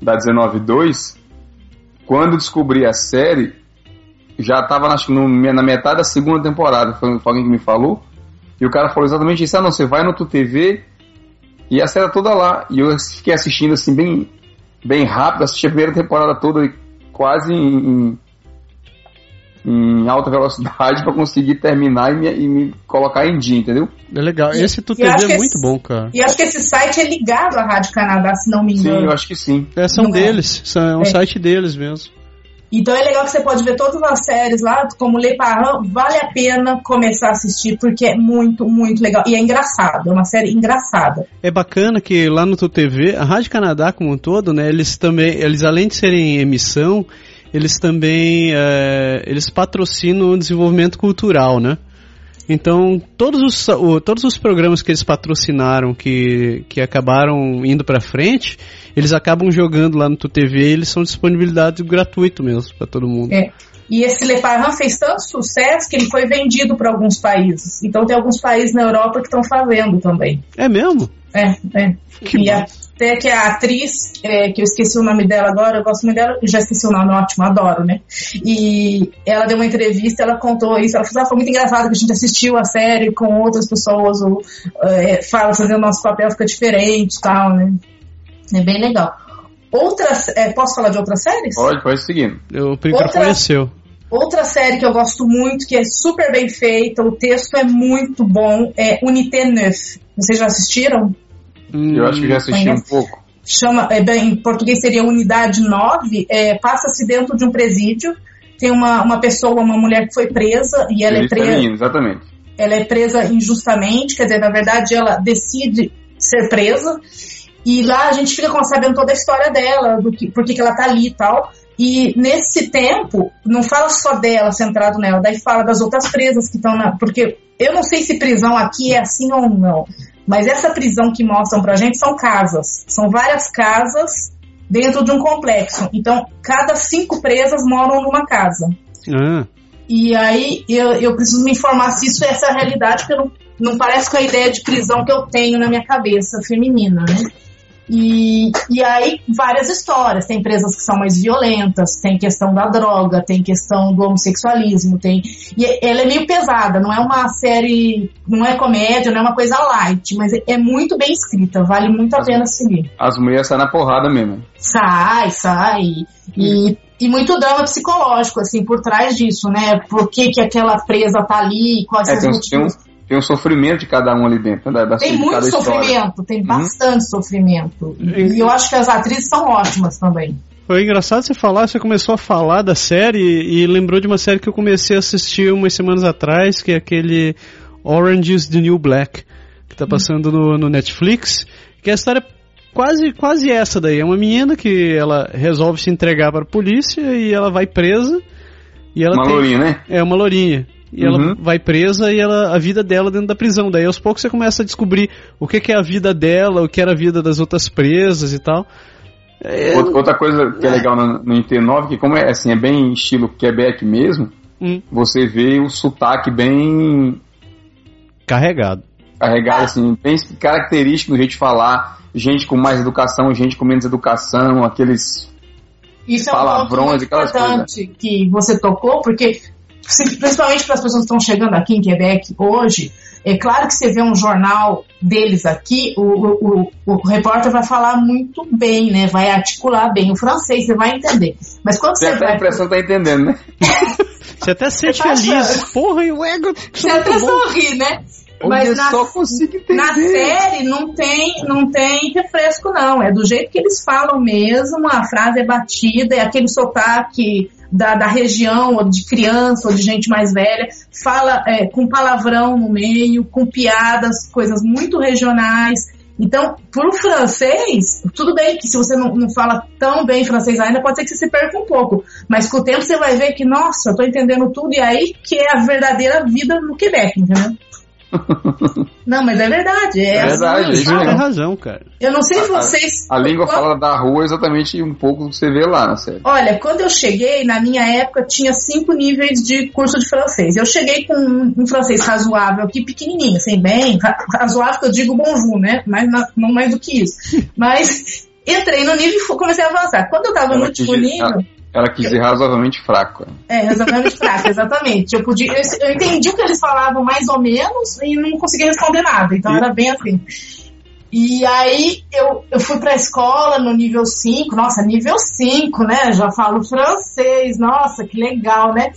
da 19.2. Quando descobri a série, já tava no- na metade da segunda temporada. Foi, alguém que me falou. E o cara falou exatamente isso: ah, não, você vai no Tu TV e a série é toda lá. E eu fiquei assistindo assim, bem, bem rápido, assisti a primeira temporada toda e quase em, em- alta velocidade pra conseguir terminar e me, e me colocar em dia, entendeu? É legal. E- Esse Tu TV é esse- muito bom, cara. E acho que esse site é ligado à Rádio Canadá, se não me Sim, engano. eu acho que sim. É, são Não é. deles. São, é um É. site deles mesmo. Então é legal que você pode ver todas as séries lá, como Le Parent, vale a pena começar a assistir, porque é muito, muito legal. E é engraçado, é uma série engraçada. É bacana que lá no TV, a Rádio Canadá como um todo, né, eles também, eles além de serem emissão, eles também, é, eles patrocinam o desenvolvimento cultural, né? Então, todos os, todos os programas que eles patrocinaram, que, que acabaram indo pra frente, eles acabam jogando lá no Tu TV e eles são disponibilidade gratuito mesmo pra todo mundo. É. E esse Le Parent fez tanto sucesso que ele foi vendido para alguns países. Então tem alguns países na Europa que estão fazendo também. É mesmo? É, é. Que e até que a atriz, é, que eu esqueci o nome dela agora, eu gosto muito dela, já esqueci o nome, ótimo, adoro, né? E ela deu uma entrevista, ela contou isso, ela falou, ah, foi muito engraçado que a gente assistiu a série com outras pessoas, o, é, fala, fazendo o nosso papel fica diferente e tal, né? É bem legal. Outras, é, posso falar de outras séries? Pode, pode seguir. O microfone Outra- é seu. Outra série que eu gosto muito, que é super bem feita, o texto é muito bom, é Unité 9. Vocês já assistiram? Eu acho que já assisti um Conhece? pouco. chama, é, bem, em português seria Unidade 9, é, passa-se dentro de um presídio. Tem uma, uma pessoa, uma mulher que foi presa e ela é presa. Exatamente. Ela é presa injustamente, quer dizer, na verdade ela decide ser presa. E lá a gente fica sabendo toda a história dela, do que, por que, que ela tá ali e tal. E nesse tempo, não fala só dela centrado nela, daí fala das outras presas que estão na. Porque eu não sei se prisão aqui é assim ou não, mas essa prisão que mostram pra gente são casas. São várias casas dentro de um complexo. Então, cada cinco presas moram numa casa. Ah. E aí eu, eu preciso me informar se isso é essa realidade, porque não, não parece com a ideia de prisão que eu tenho na minha cabeça feminina, né? E, e aí, várias histórias. Tem empresas que são mais violentas, tem questão da droga, tem questão do homossexualismo, tem. E ela é meio pesada, não é uma série, não é comédia, não é uma coisa light, mas é muito bem escrita, vale muito a pena seguir. As mulheres saem na porrada mesmo. Sai, sai. E, e muito drama psicológico, assim, por trás disso, né? Por que, que aquela presa tá ali, quais É, são tem, os um, tem, um, tem um sofrimento de cada um ali dentro. né, Da, da Tem de muito cada história. sofrimento, tem bastante sofrimento. E eu acho que as atrizes são ótimas também. Foi engraçado você falar, você começou a falar da série e lembrou de uma série que eu comecei a assistir umas semanas atrás, que é aquele Orange is the New Black, que tá passando no, no Netflix, que é a história quase, quase essa daí. É uma menina que ela resolve se entregar para a polícia e ela vai presa. E ela Uma tem, lourinha, né? É, uma lourinha. E ela Uhum. vai presa e ela, a vida dela dentro da prisão. Daí aos poucos você começa a descobrir o que, que é a vida dela, o que era a vida das outras presas e tal. É, Outra, outra coisa que é legal no, no IT9, que como é assim, é bem estilo Quebec mesmo, Hum. você vê o sotaque bem carregado. carregado, assim, bem característico do jeito de falar, gente com mais educação, gente com menos educação, aqueles Isso é um Palavrões ponto importante que você tocou, porque se- principalmente para as pessoas que estão chegando aqui em Quebec hoje, é claro que você vê um jornal deles aqui, o, o, o, o repórter vai falar muito bem, né? Vai articular bem o francês, você vai entender. Mas quando Você você até a vai impressão que tá entendendo, né? Você até se sente tá feliz. achando? Porra, e o ego. Você até sorri, né? Mas na, na série não tem, não tem refresco, não. É do jeito que eles falam mesmo, a frase é batida, é aquele sotaque da, da região, ou de criança, ou de gente mais velha, fala é, com palavrão no meio, com piadas, coisas muito regionais. Então, pro francês, tudo bem que se você não, não fala tão bem francês ainda, pode ser que você se perca um pouco. Mas com o tempo você vai ver que, nossa, eu tô entendendo tudo, e aí que é a verdadeira vida no Quebec, entendeu? Não, mas é verdade. É, É assim verdade, que é Tem fala. razão, cara. Eu não sei se A- vocês. A língua quando- fala da rua exatamente um pouco do que você vê lá na série. Olha, quando eu cheguei, na minha época, tinha cinco níveis de curso de francês. Eu cheguei com um, um francês razoável aqui, pequenininho, assim, bem, ra- razoável que eu digo bonjour, né? Mas na- não mais do que isso. Mas entrei no nível e comecei a avançar. Quando eu tava no Ela quis, último nível, ela, ela quis dizer razoavelmente fraco. é, razoavelmente fraca, exatamente. Eu podia, eu, eu entendi o que eles falavam mais ou menos e não conseguia responder nada. Então era bem assim. E aí eu, eu fui pra escola no nível 5, nossa, nível 5, né? Já falo francês, nossa, que legal, né?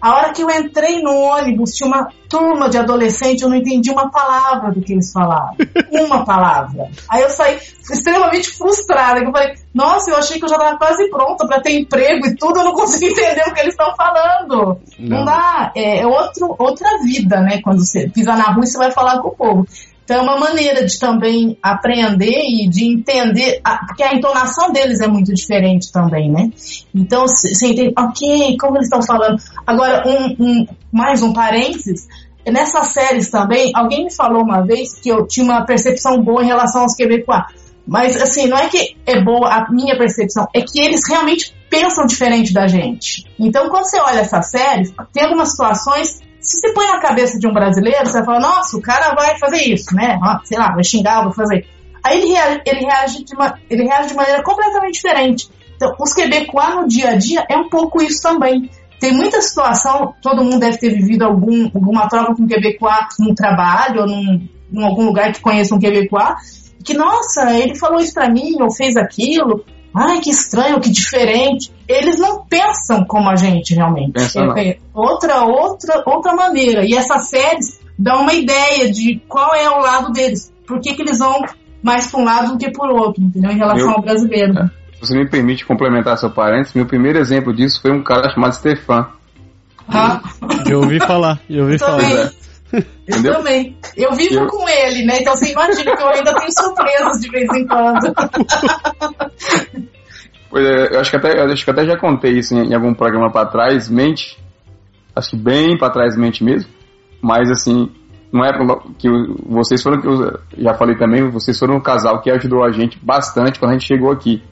A hora que eu entrei no ônibus, tinha uma turma de adolescente, eu não entendi uma palavra do que eles falavam. Uma palavra. Aí eu saí extremamente frustrada, que eu falei, nossa, eu achei que eu já estava quase pronta para ter emprego e tudo, eu não consegui entender o que eles estão falando. Não, Não. dá, é, é outro, outra vida, né? Quando você pisa na rua e você vai falar com o povo. Então é uma maneira de também aprender e de entender, a- porque a entonação deles é muito diferente também, né? Então você entende, ok, como eles estão falando. Agora, um, um- mais um parênteses, nessas séries também, alguém me falou uma vez que eu tinha uma percepção boa em relação aos quebecois. Mas assim, não é que é boa a minha percepção, é que eles realmente pensam diferente da gente. Então, quando você olha essa série, tem algumas situações se você põe na cabeça de um brasileiro, você vai falar, nossa, o cara vai fazer isso, né? Sei lá, vai xingar, vai fazer. Aí ele reage, ele reage, de, uma, ele reage de maneira completamente diferente. Então, os quebecois no dia a dia é um pouco isso também. Tem muita situação, todo mundo deve ter vivido algum, alguma troca com quebecois num trabalho ou num, em algum lugar que conheça um quebecois, que, nossa, ele falou isso pra mim, ou fez aquilo, ai, que estranho, que diferente. Eles não pensam como a gente realmente. Pensa não. É, é outra, outra, outra maneira. E essas séries dão uma ideia de qual é o lado deles. Por que, que eles vão mais para um lado do que por outro, entendeu? Em relação Eu- ao brasileiro. Se você me permite complementar seu parênteses, meu primeiro exemplo disso foi um cara chamado Stefan. Ah, Eu ouvi falar, eu ouvi eu falar. também. Eu Entendeu? também. Eu vivo Eu- com ele, né? Então você imagina que eu ainda tenho surpresas de vez em quando. Pois é, eu acho que até, eu acho que até já contei isso em, em algum programa pra trás, mente. Acho que bem pra trás, mente mesmo. Mas assim, não é que vocês foram que eu já falei também, vocês foram um casal que ajudou a gente bastante quando a gente chegou aqui.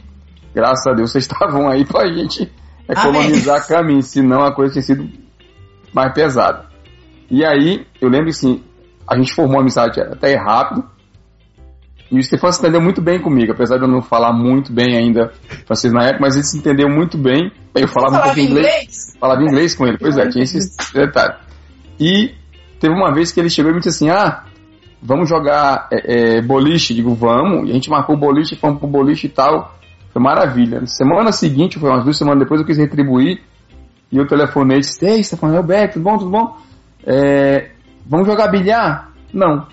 Graças a Deus vocês estavam aí pra gente economizar caminho, senão a coisa tinha sido mais pesada. E aí, eu lembro assim, a gente formou amizade até rápido. E o Stefan se entendeu muito bem comigo, apesar de eu não falar muito bem ainda francês na época, mas ele se entendeu muito bem. Eu falava um pouco inglês, inglês? falava inglês com ele, pois é, tinha esse detalhe. E teve uma vez que ele chegou e me disse assim: Ah, vamos jogar é, é, boliche? Digo, vamos. E a gente marcou o boliche, fomos pro boliche e tal. Foi maravilha. Semana seguinte, foi umas duas semanas depois, eu quis retribuir. E eu telefonei e disse: Ei, Stefano, é o Beck, tudo bom, tudo bom? É, vamos jogar bilhar? Não.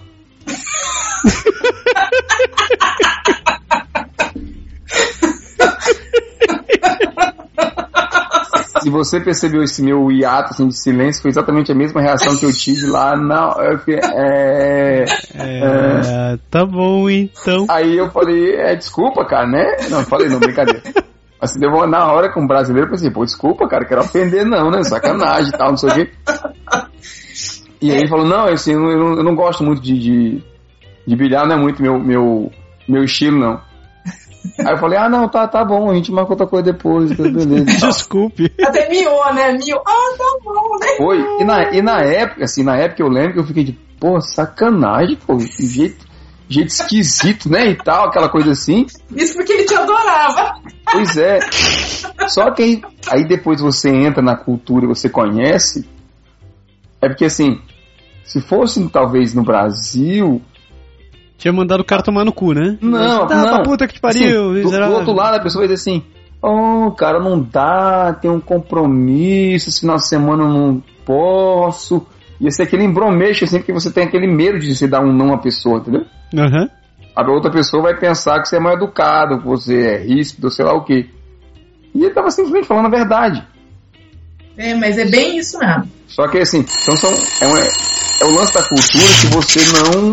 Se você percebeu esse meu hiato assim, de silêncio, foi exatamente a mesma reação que eu tive lá na. fiquei, é, É, tá bom então. Aí eu falei, é, desculpa, cara, né? Não, falei, não, brincadeira. Assim, deu na hora com o brasileiro, eu pensei, pô, desculpa, cara, quero ofender, não, né? Sacanagem e tal, não sei o quê. E aí ele falou, não, assim, eu não, eu não gosto muito de, de, de bilhar, não é muito meu, meu, meu estilo, não. Aí eu falei, ah, não, tá, tá bom, a gente marca outra coisa depois, beleza. e tal. Desculpe. Até miou, né? Miou. Ah, tá bom, né? Foi. E na, e na época, assim, na época eu lembro que eu fiquei de, pô, sacanagem, pô, que jeito, jeito esquisito, né? E tal, aquela coisa assim. Isso porque ele te adorava. Pois é. Só que aí, aí depois você entra na cultura e você conhece. É porque assim, se fosse talvez no Brasil. Tinha mandado o cara tomar no cu, né? Não, tá, não. pra puta que te pariu, Assim, do, do outro lado a pessoa vai dizer assim: Oh, cara, não dá, tem um compromisso, esse final de semana eu não posso. Ia ser aquele embromeixo, assim, porque você tem aquele medo de você dar um não à pessoa, entendeu? Aham. A outra pessoa vai pensar que você é mal educado, que você é ríspido, sei lá o quê. E ele tava simplesmente falando a verdade. É, mas é bem isso mesmo. Só que assim, então são, é, um- é o lance da cultura que você não.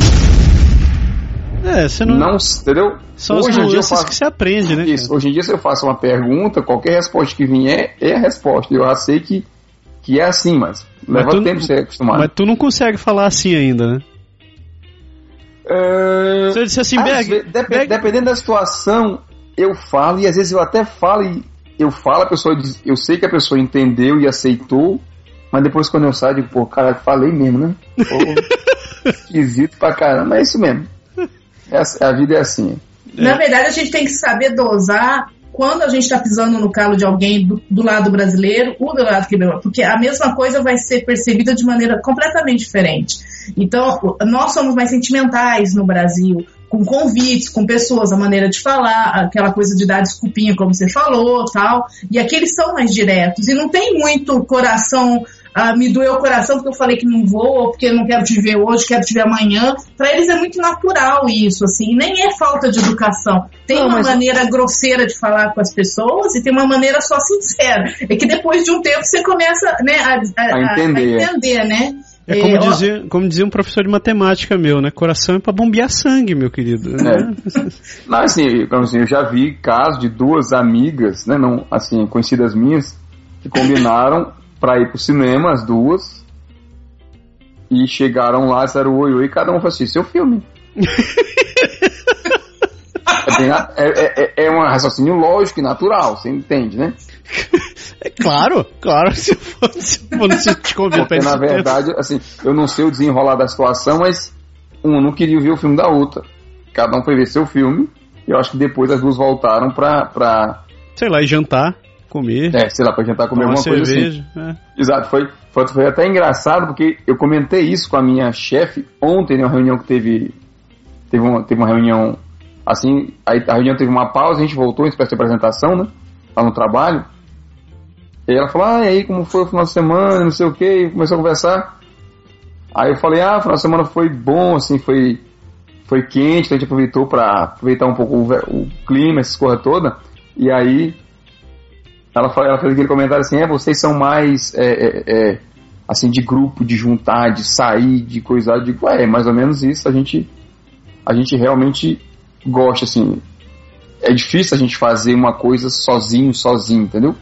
É, você não. não entendeu? São as hoje em dia nuances faço. que se aprende, né? Isso, hoje em dia, se eu faço uma pergunta, qualquer resposta que vier é a resposta. Eu já sei que, que é assim, mas, Mas leva tu- tempo de ser acostumado. Mas tu não consegue falar assim ainda, né? É, Se eu disser assim, Berg, ve- dep- Berg- dependendo da situação, eu falo, e às vezes eu até falo e eu falo, a pessoa diz, eu sei que a pessoa entendeu e aceitou, mas depois quando eu saio, eu digo, pô, cara, falei mesmo, né? Pô, esquisito pra caramba, é isso mesmo. Essa- a vida é assim. Na verdade, a gente tem que saber dosar quando a gente está pisando no calo de alguém do, do lado brasileiro ou do lado quebrado, porque a mesma coisa vai ser percebida de maneira completamente diferente. Então, nós somos mais sentimentais no Brasil, com convites, com pessoas, a maneira de falar, aquela coisa de dar desculpinha, como você falou, tal. E aqui eles são mais diretos e não tem muito coração. ah, me doeu o coração porque eu falei que não vou, ou porque eu não quero te ver hoje, quero te ver amanhã. Para eles é muito natural isso, assim, nem é falta de educação. Tem Não, uma mas- maneira grosseira de falar com as pessoas e tem uma maneira só sincera. É que depois de um tempo você começa né, a, a- A entender. a entender, né? É como, É, ó, dizia, como dizia um professor de matemática meu, né? Coração é pra bombear sangue, meu querido. É. né? Mas assim, como assim, eu já vi casos de duas amigas, né, não, assim, conhecidas minhas, que combinaram pra ir pro cinema, as duas, e chegaram lá, disseram oi, oi, e cada um falou assim, seu filme. é, bem é, é, é um raciocínio lógico e natural, você entende, né? É claro, claro, se eu fosse, quando se te convida pra Porque na verdade, assim, eu não sei o desenrolar da situação, mas um não queria ver o filme da outra. Cada um foi ver seu filme, e eu acho que depois as duas voltaram pra, pra sei lá, ir jantar, comer, é, sei lá, pra jantar comer alguma coisa assim. cerveja. é. Exato, foi, foi, foi até engraçado porque eu comentei isso com a minha chefe ontem, numa reunião que teve. Teve uma, teve uma reunião assim, aí a reunião teve uma pausa, a gente voltou em espécie de apresentação, né? Lá no trabalho. E ela falou, ah, e aí, como foi o final de semana, não sei o que, começou a conversar. Aí eu falei, ah, o final de semana foi bom, assim, foi, foi quente, então a gente aproveitou para aproveitar um pouco o, o, clima, essa coisa toda. E aí ela, ela fez aquele comentário assim, é, vocês são mais é, é, é, assim de grupo, de juntar, de sair, de coisar. Eu digo, é, mais ou menos isso. A gente a gente realmente gosta assim. É difícil a gente fazer uma coisa sozinho, sozinho, entendeu?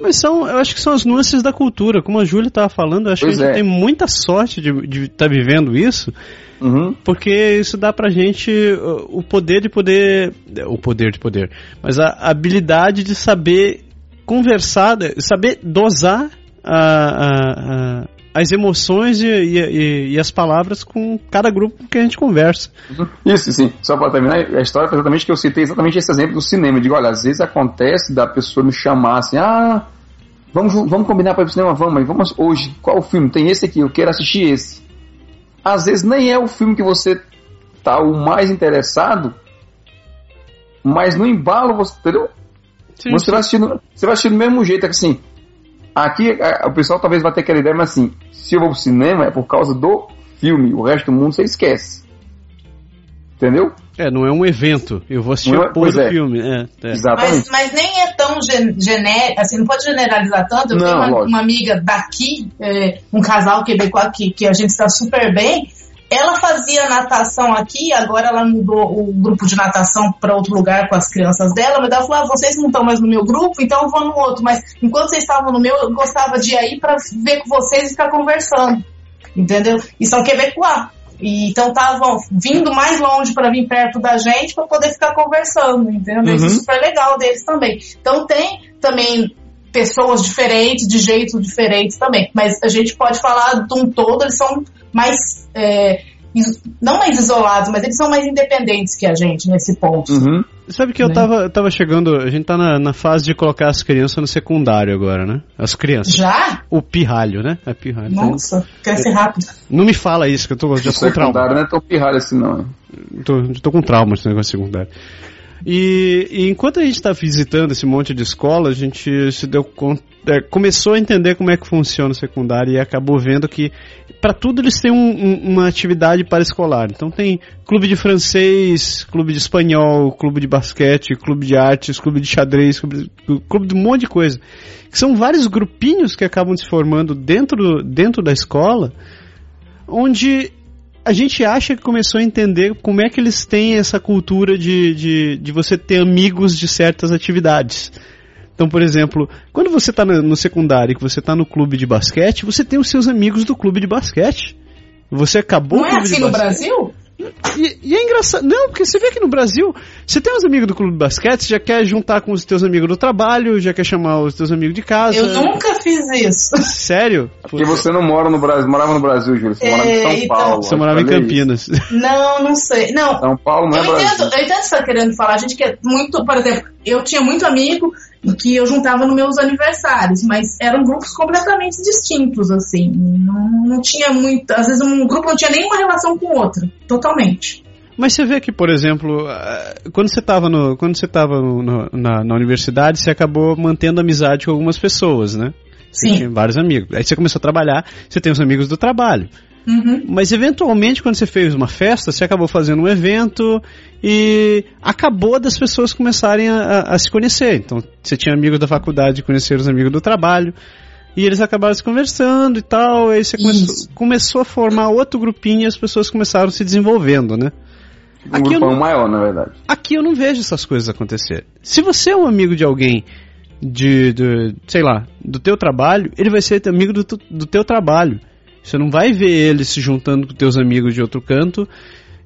Mas são, eu acho que são as nuances da cultura. Como a Júlia estava falando, eu acho pois que a gente é. tem muita sorte de estar tá vivendo isso. Uhum. Porque isso dá pra gente o poder de poder. O poder de poder. Mas a habilidade de saber conversar, saber dosar a, a, a, as emoções e, e, e, as palavras com cada grupo que a gente conversa. Isso, sim. Só para terminar, a história foi exatamente que eu citei exatamente esse exemplo do cinema. Eu digo, olha, às vezes acontece da pessoa me chamar assim, ah, vamos, vamos combinar para ir pro cinema, vamos, mas vamos hoje, qual o filme? Tem esse aqui, eu quero assistir esse. Às vezes nem é o filme que você tá o mais interessado, mas no embalo você, entendeu? Sim, você sim. vai assistindo, você vai assistindo do mesmo jeito, é que assim, Aqui o pessoal talvez vai ter aquela ideia, mas assim, se eu vou pro cinema é por causa do filme, o resto do mundo você esquece. Entendeu? É, não é um evento. Eu vou assistir o é, do é. filme. É, é. Exatamente. Mas, mas, nem é tão genérico, assim, não pode generalizar tanto. Eu não, tenho uma, uma, amiga daqui, é, um casal quebecois que, que a gente está super bem, ela fazia natação aqui, agora ela mudou o grupo de natação para outro lugar com as crianças dela, mas ela falou: ah, vocês não estão mais no meu grupo, então eu vou no outro. Mas enquanto vocês estavam no meu, eu gostava de ir aí para ver com vocês e ficar conversando. Entendeu? E são quebecois. E, então estavam vindo mais longe para vir perto da gente para poder ficar conversando, entendeu? Uhum. Isso é super legal deles também. Então tem também pessoas diferentes, de jeitos diferentes também. Mas a gente pode falar de um todo, eles são mais. É, não mais isolados, mas eles são mais independentes que a gente nesse ponto. Uhum. Sabe que né? eu, tava, eu tava chegando, a gente tá na, na, fase de colocar as crianças no secundário agora, né? As crianças. Já? O pirralho, né? É pirralho. Nossa, então, cresce é, rápido. Não me fala isso, que eu tô, já tô com trauma. não é tão pirralho assim, não. Tô, tô com trauma esse negócio secundário. E, e, enquanto a gente está visitando esse monte de escola, a gente se deu conta, é, começou a entender como é que funciona o secundário e acabou vendo que para tudo eles têm um, um, uma atividade para escolar. Então tem clube de francês, clube de espanhol, clube de basquete, clube de artes, clube de xadrez, clube clube de um monte de coisa. Que são vários grupinhos que acabam se formando dentro, dentro da escola, onde a gente acha que começou a entender como é que eles têm essa cultura de, de, de você ter amigos de certas atividades. Então, por exemplo, quando você está no secundário e que você está no clube de basquete, você tem os seus amigos do clube de basquete. Você acabou Não é assim no Brasil? E, e, é engraçado. Não, porque você vê que no Brasil, você tem uns amigos do clube de basquete, já quer juntar com os teus amigos do trabalho, já quer chamar os teus amigos de casa. Eu nunca fiz isso. Sério? Porque você não mora no Brasil, morava no Brasil, Júlio. Você é, morava em São então, Paulo. Você morava em Campinas. Isso. Não, não sei. Não. São Paulo não é eu Brasil. Entendo, eu entendo o que você está querendo falar. A gente quer muito, por exemplo, eu tinha muito amigo que eu juntava nos meus aniversários, mas eram grupos completamente distintos, assim. Não, não tinha muito. Às vezes um grupo não tinha nenhuma relação com o outro. Totalmente. Mas você vê que, por exemplo, eh, quando você estava no, quando você estava na, na universidade, você acabou mantendo amizade com algumas pessoas, né? Você Sim. tinha vários amigos. Aí você começou a trabalhar, você tem os amigos do trabalho. Uhum. Mas eventualmente, quando você fez uma festa, você acabou fazendo um evento e acabou das pessoas começarem a, a, a se conhecer. Então, você tinha amigos da faculdade conhecer os amigos do trabalho. E eles acabaram se conversando e tal. Aí você começou, começou, a formar outro grupinho e as pessoas começaram se desenvolvendo, né? Um aqui grupão não, maior, na verdade. Aqui eu não vejo essas coisas acontecer. Se você é um amigo de alguém de, de sei lá, do teu trabalho, ele vai ser amigo do, do teu trabalho. Você não vai ver ele se juntando com teus amigos de outro canto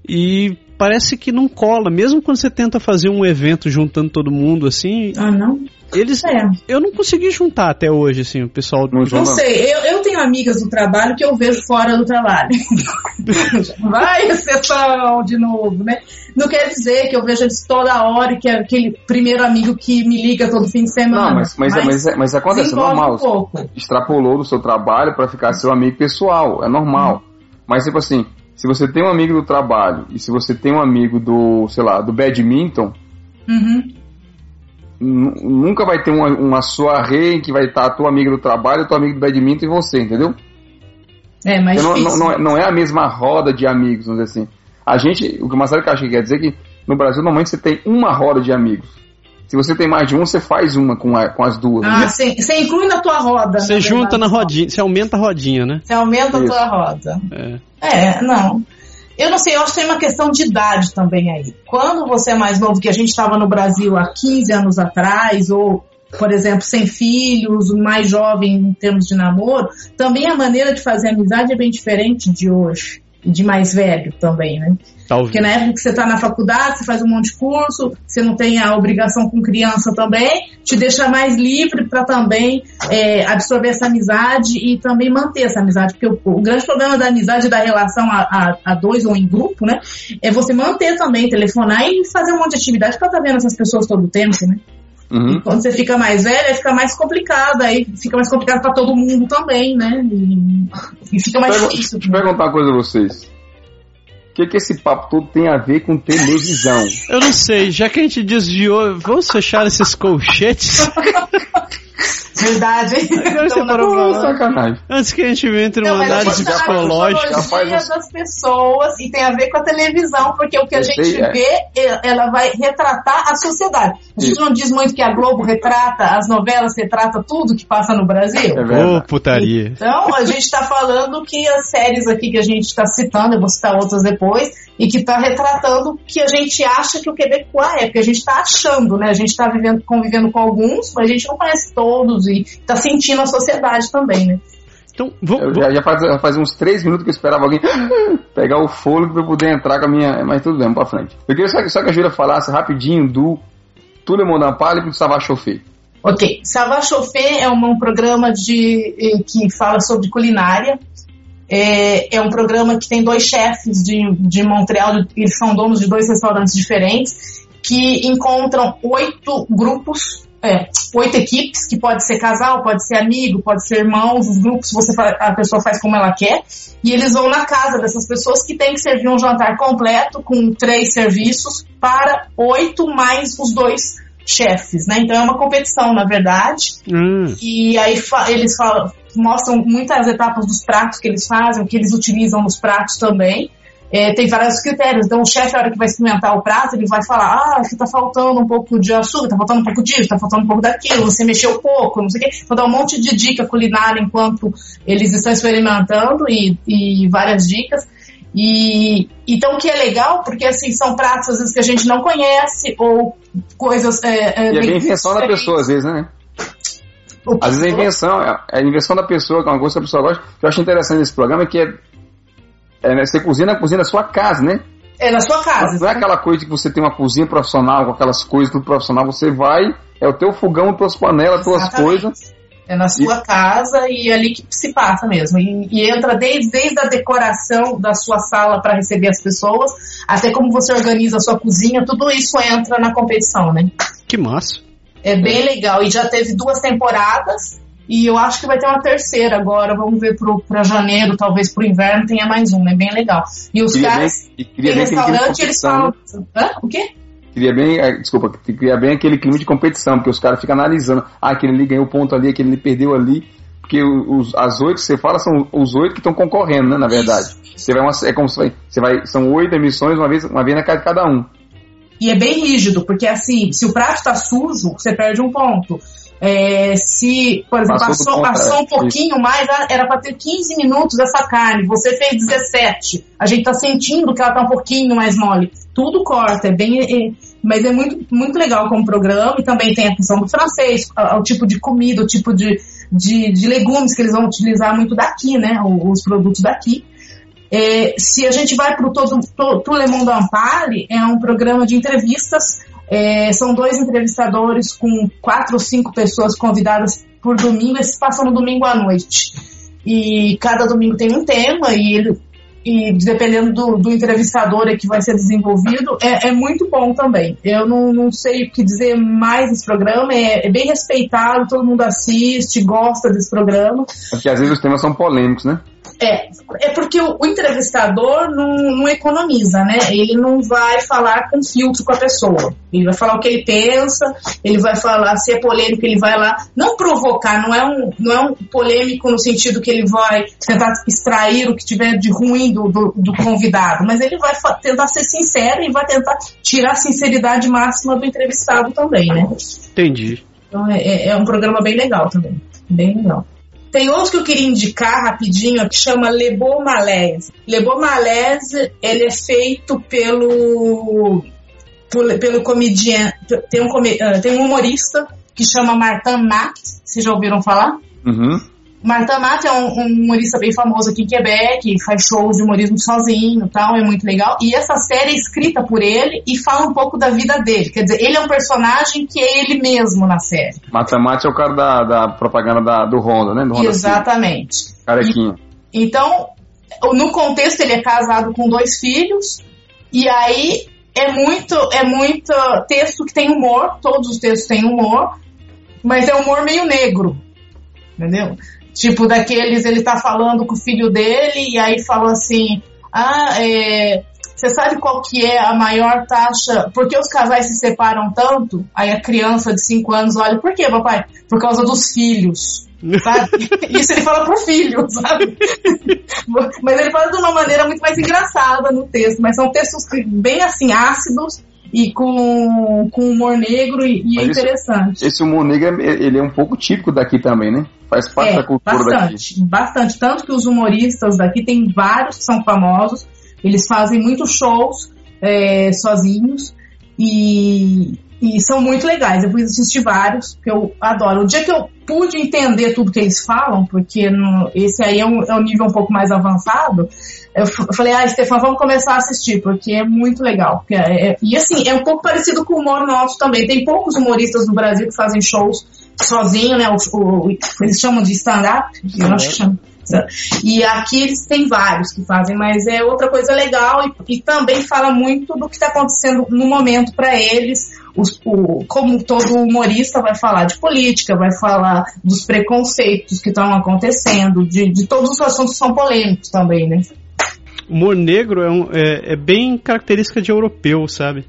e parece que não cola, mesmo quando você tenta fazer um evento juntando todo mundo assim. Ah, não? Eles, é. Eu não consegui juntar até hoje, assim, o pessoal do. Não sei, eu, eu tenho amigas do trabalho que eu vejo fora do trabalho. Vai, exceção de novo, né? Não quer dizer que eu vejo eles toda hora e que é aquele primeiro amigo que me liga todo fim de semana. Não, mas, mas, mas, mas, mas acontece, é normal. Um pouco. Extrapolou do seu trabalho para ficar seu amigo pessoal, é normal. Hum. Mas, tipo assim, se você tem um amigo do trabalho e se você tem um amigo do, sei lá, do badminton, uhum nunca vai ter uma, uma sua rei que vai estar a tua amiga do trabalho, tua amigo do badminton e você, entendeu? É, mas não, não, não, é, não, é a mesma roda de amigos, vamos dizer assim. A gente, o que o Marcelo que quer dizer é que no Brasil normalmente você tem uma roda de amigos. Se você tem mais de um, você faz uma com, a, com as duas. Ah, né? você você inclui na tua roda. Você junta verdade, na rodinha, você aumenta a rodinha, né? Você aumenta Isso. a tua roda. É. É, não. Eu não sei, eu acho que tem uma questão de idade também aí. Quando você é mais novo, que a gente estava no Brasil há 15 anos atrás, ou, por exemplo, sem filhos, mais jovem em termos de namoro, também a maneira de fazer amizade é bem diferente de hoje. De mais velho também, né? Talvez. Porque na época que você está na faculdade, você faz um monte de curso, você não tem a obrigação com criança também, te deixa mais livre para também é, absorver essa amizade e também manter essa amizade. Porque o, o grande problema da amizade e da relação a, a- a dois ou em grupo, né? É você manter também, telefonar e fazer um monte de atividade para estar vendo essas pessoas todo o tempo, né? Uhum. Quando você fica mais velho, aí fica mais complicado, aí fica mais complicado para todo mundo também, né? E, e fica mais Pergun- difícil. Deixa eu perguntar uma coisa a vocês. O que, que esse papo todo tem a ver com televisão? Eu não sei, já que a gente desviou, vamos fechar esses colchetes Verdade, hein? Agora Então, falar. sacanagem. antes que a gente entre Não, numa análise na psicológica. Uns- das pessoas e tem a ver com a televisão, porque o que a gente sei, é. vê, e- ela vai retratar a sociedade. A gente Isso. não diz muito que a Globo retrata, as novelas retrata tudo que passa no Brasil. É Ô, verdade. putaria. Então, a gente está falando que as séries aqui que a gente está citando, eu vou citar outras depois, e que está retratando o que a gente acha que o Quebecois é, porque a gente está achando, né? A gente está vivendo, convivendo com alguns, mas a gente não conhece todos e está sentindo a sociedade também, né? Então, vou, Eu já, já faz, já faz uns três minutos que eu esperava alguém pegar o fôlego pra eu poder entrar com a minha. Mas tudo bem, vamos pra frente. Eu queria só, que- só que a Júlia falasse rapidinho do en parle e do Chauffé. Ok, Sava Chauffé é um, um programa de, eh, que fala sobre culinária. É, é um programa que tem dois chefes de, de Montreal, eles são donos de dois restaurantes diferentes, que encontram oito grupos, é, oito equipes, que pode ser casal, pode ser amigo, pode ser irmãos, os grupos você a pessoa faz como ela quer, e eles vão na casa dessas pessoas que tem que servir um jantar completo com três serviços para oito mais os dois chefes, né? Então é uma competição, na verdade. Hum, E aí fa- eles falam, mostram muitas etapas dos pratos que eles fazem, o que eles utilizam nos pratos também. É, tem vários critérios. Então, o chefe, na hora que vai experimentar o prato, ele vai falar: ah, aqui tá faltando um pouco de açúcar, tá faltando um pouco disso, tá faltando um pouco daquilo, você mexeu pouco, não sei o quê. Vou dar um monte de dica culinária enquanto eles estão experimentando e, e várias dicas. E então o que é legal, porque assim, são pratos às vezes que a gente não conhece, ou coisas. É, E é bem invenção da pessoa, às vezes, né? Às vezes é invenção, é é a invenção da pessoa, que é uma coisa que a pessoa gosta. O que eu acho interessante nesse programa é que é, é, né, você cozinha na cozinha da sua casa, né? É na sua casa. Não é aquela coisa que você tem uma cozinha profissional, com aquelas coisas tudo profissional, você vai, é o teu fogão, tuas panelas, tuas coisas. É na sua casa e é ali que se passa mesmo. E, e entra desde, desde a decoração da sua sala para receber as pessoas, até como você organiza a sua cozinha, tudo isso entra na competição, né? que massa. É bem legal. E já teve duas temporadas. E eu acho que vai ter uma terceira agora. Vamos ver pro, pra janeiro, talvez pro inverno tenha mais um. É bem legal. E os Queria caras bem, queria de restaurante eles falam. Hã? O quê? Queria bem, é, desculpa, queria bem aquele clima de competição, porque os caras ficam analisando. Ah, aquele ali ganhou ponto ali, aquele ali perdeu ali. Porque os, as oito que você fala são os oito que estão concorrendo, né? Na verdade. Você vai uma, é como você vai. São oito emissões, uma vez, uma vez na casa de cada um. E é bem rígido, porque assim, se o prato tá sujo, você perde um ponto. É, se, por exemplo, Passou ponto, passou é, um pouquinho mais, era para ter 15 minutos essa carne, você fez 17. A gente tá sentindo que ela tá um pouquinho mais mole. Tudo corta, é bem. é- mas é muito, muito legal como programa e também tem a questão do francês, o tipo de comida, o tipo de, de, de legumes que eles vão utilizar muito daqui, né? Os produtos daqui. É, se a gente vai para o Todo to, Tout Le Monde en Parle, é um programa de entrevistas. é, são dois entrevistadores com quatro ou cinco pessoas convidadas por domingo. Esses passam no domingo à noite. E cada domingo tem um tema e ele e dependendo do, do entrevistador é que vai ser desenvolvido, é, é muito bom também. Eu não, não sei o que dizer mais desse programa, é, é bem respeitado, todo mundo assiste, gosta desse programa. Porque às vezes os temas são polêmicos, né? É, é porque o, o entrevistador não, não, economiza, né? Ele não vai falar com filtro com a pessoa. Ele vai falar o que ele pensa, ele vai falar se é polêmico, ele vai lá. Não provocar, não é um, não é um polêmico no sentido que ele vai tentar extrair o que tiver de ruim do, do, do convidado, mas ele vai tentar ser sincero e vai tentar tirar a sinceridade máxima do entrevistado também, né? Entendi. Então é, é, é um programa bem legal também. Bem legal. Tem outro que eu queria indicar rapidinho, que chama Lebo Malaise. Lebo Malaise, ele é feito pelo pelo comediante, tem um, ah, tem um humorista que chama Martin Matt, vocês já ouviram falar? Uhum. Marta Mata é um, um, humorista bem famoso aqui em Quebec, faz shows de humorismo sozinho tal, é muito legal. E essa série é escrita por ele e fala um pouco da vida dele. Quer dizer, ele é um personagem que é ele mesmo na série. Marta Mata é o cara da, da propaganda da, do Honda, né? Do Honda Exatamente. Carequinho. E, então, no contexto, ele é casado com dois filhos, e aí é muito, é muito texto que tem humor, todos os textos têm humor, mas é humor meio negro. Entendeu? Tipo, daqueles, ele tá falando com o filho dele e aí falou assim: Ah, é, você sabe qual que é a maior taxa? Por que os casais se separam tanto? Aí a criança de 5 anos olha, por que, papai? Por causa dos filhos. Sabe? Isso ele fala pro filho, sabe? mas ele fala de uma maneira muito mais engraçada no texto, mas são textos bem assim, ácidos e com, com humor negro e, e é interessante. Esse, esse humor negro, ele é um pouco típico daqui também, né? Faz parte é, da cultura bastante, daqui. Bastante. Tanto que os humoristas daqui tem vários que são famosos. Eles fazem muitos shows é, sozinhos e, e são muito legais. Eu fui assistir vários, que eu adoro. O dia que eu pude entender tudo que eles falam, porque no, esse aí é um, é um nível um pouco mais avançado, eu falei, ah, Stefan, vamos começar a assistir, porque é muito legal. É, é, e assim, é um pouco parecido com o humor nosso também. Tem poucos humoristas no Brasil que fazem shows sozinho, né? O, o, eles chamam de stand-up, eu acho que E aqui eles têm vários que fazem, mas é outra coisa legal e, e também fala muito do que está acontecendo no momento para eles. Os, o, como todo humorista vai falar de política, vai falar dos preconceitos que estão acontecendo, de, de todos os assuntos que são polêmicos também, né? humor negro é, um, é, é, bem característica de europeu, sabe?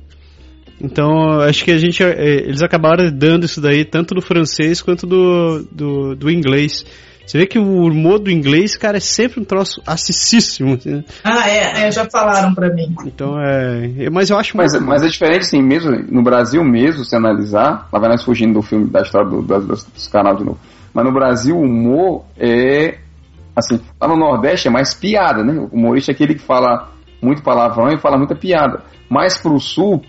Então, acho que a gente. É, eles acabaram dando isso daí tanto do francês quanto do, do, do inglês. Você vê que o humor do inglês, cara, é sempre um troço acessíssimo. Assim. Ah, é, é, já falaram pra mim. Então é. é mas eu acho mas, mas é diferente, assim, mesmo no Brasil mesmo, se analisar, lá vai nós fugindo do filme, da história do, do, dos, dos canais de novo. Mas no Brasil o humor é. Assim, lá no Nordeste é mais piada, né? O humorista é aquele que fala muito palavrão e fala muita piada. Mais pro Sul,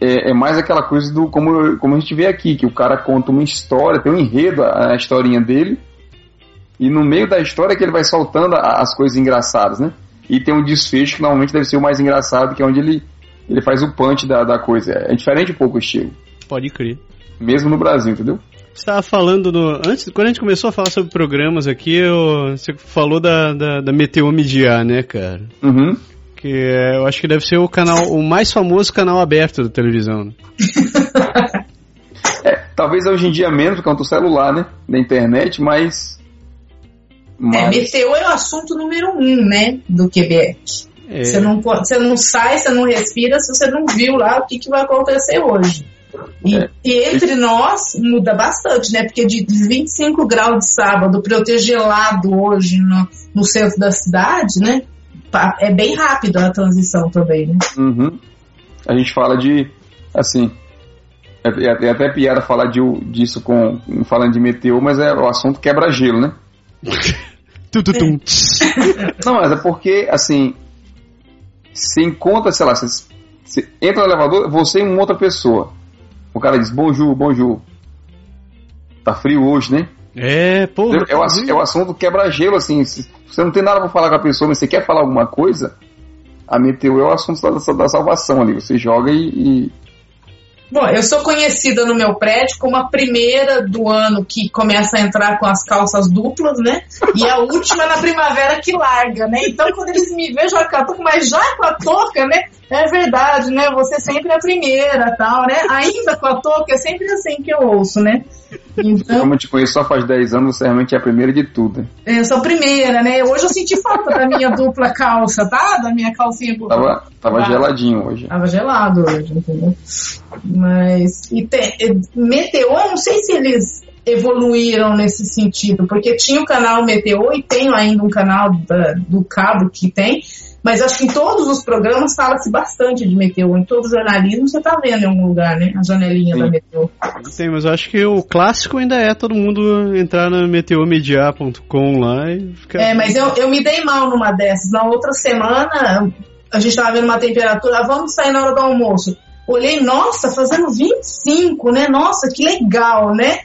é, é, mais aquela coisa do como, como a gente vê aqui, que o cara conta uma história, tem um enredo, a, a historinha dele, e no meio da história é que ele vai soltando a, as coisas engraçadas, né? E tem um desfecho que normalmente deve ser o mais engraçado, que é onde ele, ele faz o punch da, da coisa. É diferente um pouco o estilo. Pode crer. Mesmo no Brasil, entendeu? Você estava falando no. Antes, quando a gente começou a falar sobre programas aqui, eu, você falou da, da, da Meteo Midiar, né, cara? Uhum que é, eu acho que deve ser o canal, o mais famoso canal aberto da televisão. Né? é, talvez hoje em dia menos por causa do celular, né? Da internet, mas. mas... É, meteu é o assunto número um, né? Do Quebec. É. Você, não, você não sai, você não respira se você não viu lá o que, que vai acontecer hoje. E, é. e, entre nós muda bastante, né? Porque de 25 graus de sábado para eu ter gelado hoje no, no centro da cidade, né? É bem rápido a transição também, né? Uhum. A gente fala de, assim, é, é, é até piada falar de, disso com falando de meteor, mas é o assunto quebra-gelo, né? Tututum. Não, mas é porque, assim, se encontra, sei lá, você, você entra no elevador, você e uma outra pessoa. O cara diz, bonjour, bonjour. Tá frio hoje, né? É, pô. É, o, é o assunto quebra-gelo, assim. Se você não tem nada pra falar com a pessoa, mas você quer falar alguma coisa, a meteu é o assunto da, da salvação ali. Você joga e, e. Bom, eu sou conhecida no meu prédio como a primeira do ano que começa a entrar com as calças duplas, né? E a última na primavera que larga, né? Então quando eles me vejam, eu tô com mais já com a touca, né? É verdade, né? Você sempre é a primeira, tal, né? Ainda com a touca, é sempre assim que eu ouço, né? Então, Como eu te conheço só faz 10 anos, você realmente é a primeira de tudo. Eu sou a primeira, né? Hoje eu senti falta da minha dupla calça, tá? Da minha calcinha dupla. Tava, tava geladinho hoje. Tava gelado hoje, entendeu? Mas. E tem, Meteor, não sei se eles evoluíram nesse sentido, porque tinha o canal Meteor e tenho ainda um canal da, do cabo que tem, mas acho que em todos os programas fala-se bastante de Meteor. Em todo jornalismo você está vendo em algum lugar, né? A janelinha Sim. da Meteor. Sim, mas eu acho que o clássico ainda é todo mundo entrar na meteormedia.com lá e ficar. É, mas eu, eu me dei mal numa dessas. Na outra semana, a gente estava vendo uma temperatura, vamos sair na hora do almoço. Olhei, nossa, fazendo 25, né? Nossa, que legal, né?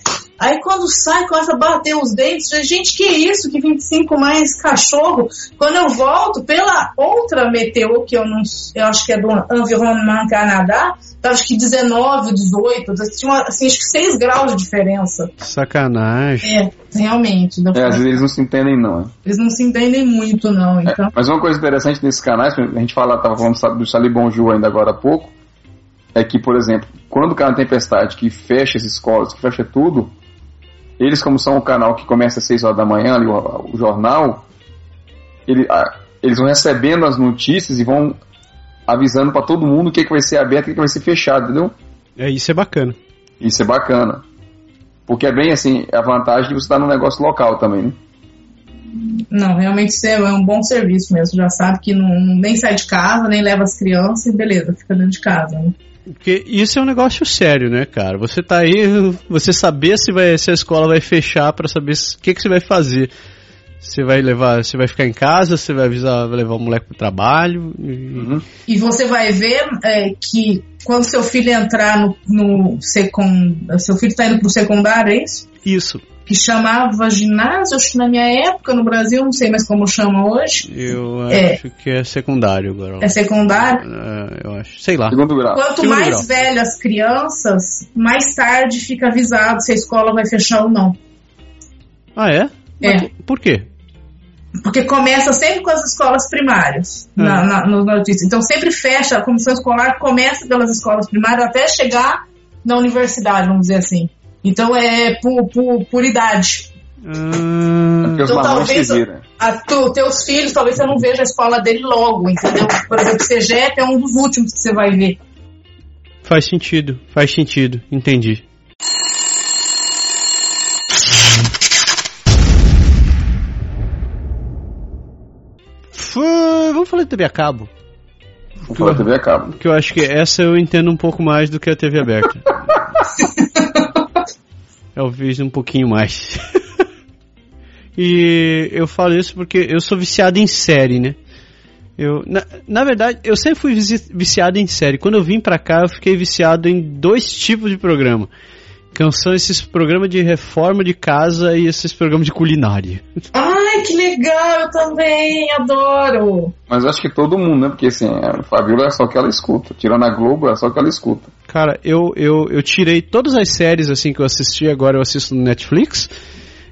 Aí quando sai, começa a bater os dentes. Gente, que isso? Que 25 mais cachorro? Quando eu volto pela outra Meteo, que eu não eu acho que é do Environnement Canadá, tá, acho que 19, 18, tinha assim, acho que 6 graus de diferença. Sacanagem. É, realmente. É, às vezes eles não se entendem, não. Eles não se entendem muito, não. É, então. É, mas uma coisa interessante nesses canais, a gente fala, tava falando do Bonjour ainda agora há pouco, é que, por exemplo, quando cai uma tempestade que fecha as escolas, que fecha tudo, eles, como são o canal que começa às 6 horas da manhã, ali, o, o jornal, ele, a, eles vão recebendo as notícias e vão avisando para todo mundo o que, que vai ser aberto e o que, que vai ser fechado, entendeu? É, isso é bacana. Isso é bacana. Porque é bem assim, é a vantagem de você estar no negócio local também, né? Não, realmente é um bom serviço mesmo. Já sabe que não, nem sai de casa, nem leva as crianças e beleza, fica dentro de casa. Né? Porque isso é um negócio sério, né, cara? Você tá aí, você saber se, vai, se a escola vai fechar para saber o que, que você vai fazer. Você vai levar, você vai ficar em casa, você vai avisar, vai levar o moleque pro trabalho. E, uhum. e você vai ver é, que quando seu filho entrar no, no secund... seu filho tá indo pro secundário, é isso? Isso que chamava ginásio, acho que na minha época no Brasil, não sei mais como chama hoje. Eu é, acho que é secundário agora. É secundário? É, eu acho, sei lá. Segundo grau. Quanto Segundo mais grau. velho as crianças, mais tarde fica avisado se a escola vai fechar ou não. Ah, é? É. Por quê? Porque começa sempre com as escolas primárias é. na, na, no notícia. Então sempre fecha, a comissão escolar começa pelas escolas primárias até chegar na universidade, vamos dizer assim. Então é por, por, por idade. Hum, então talvez a, tu, teus filhos, talvez você não veja a escola dele logo, entendeu? Por exemplo, CGEP é um dos últimos que você vai ver. Faz sentido, faz sentido, entendi. Vamos falar de TV a cabo. Vamos falar de TV a cabo. Que eu acho que essa eu entendo um pouco mais do que a TV aberta. Eu vejo um pouquinho mais. e eu falo isso porque eu sou viciado em série, né? Eu, na, na verdade, eu sempre fui viciado em série. Quando eu vim pra cá, eu fiquei viciado em dois tipos de programa. Que são esses programas de reforma de casa e esses programas de culinária. Ai, que legal! Eu também adoro! Mas acho que todo mundo, né? Porque assim, a Fabiola é só que ela escuta. Tirando a Globo, é só que ela escuta. Cara, eu, eu, eu tirei todas as séries assim que eu assisti, agora eu assisto no Netflix.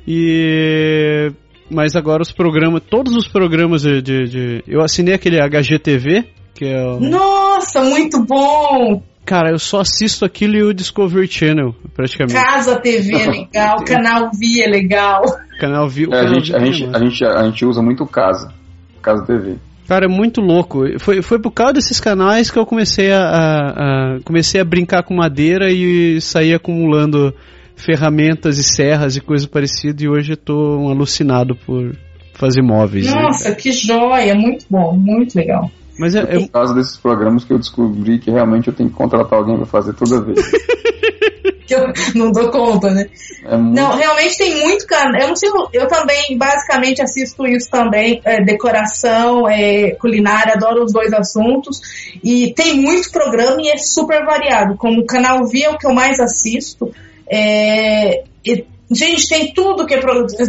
E. Mas agora os programas, todos os programas de. de, de... eu assinei aquele HGTV, que é o... Nossa, muito bom! Cara, eu só assisto aquilo e o Discovery Channel, praticamente. Casa TV é legal, Canal V é legal. Canal V, é, a, gente, a, gente, a, gente, a gente usa muito Casa, Casa TV. Cara, é muito louco. Foi, foi por causa desses canais que eu comecei a, a, a comecei a brincar com madeira e sair acumulando ferramentas e serras e coisas parecidas. E hoje eu tô um alucinado por fazer móveis. Né? Nossa, né? que joia! Muito bom, muito legal. Mas é, é por causa desses programas que eu descobri que realmente eu tenho que contratar alguém para fazer toda vez. que eu não dou conta, né? É muito... Não, realmente tem muito canal. Eu não sei, eu também basicamente assisto isso também, é, decoração, é, culinária, adoro os dois assuntos. E tem muito programa e é super variado. Como o canal V é o que eu mais assisto. É, e Gente, tem tudo que é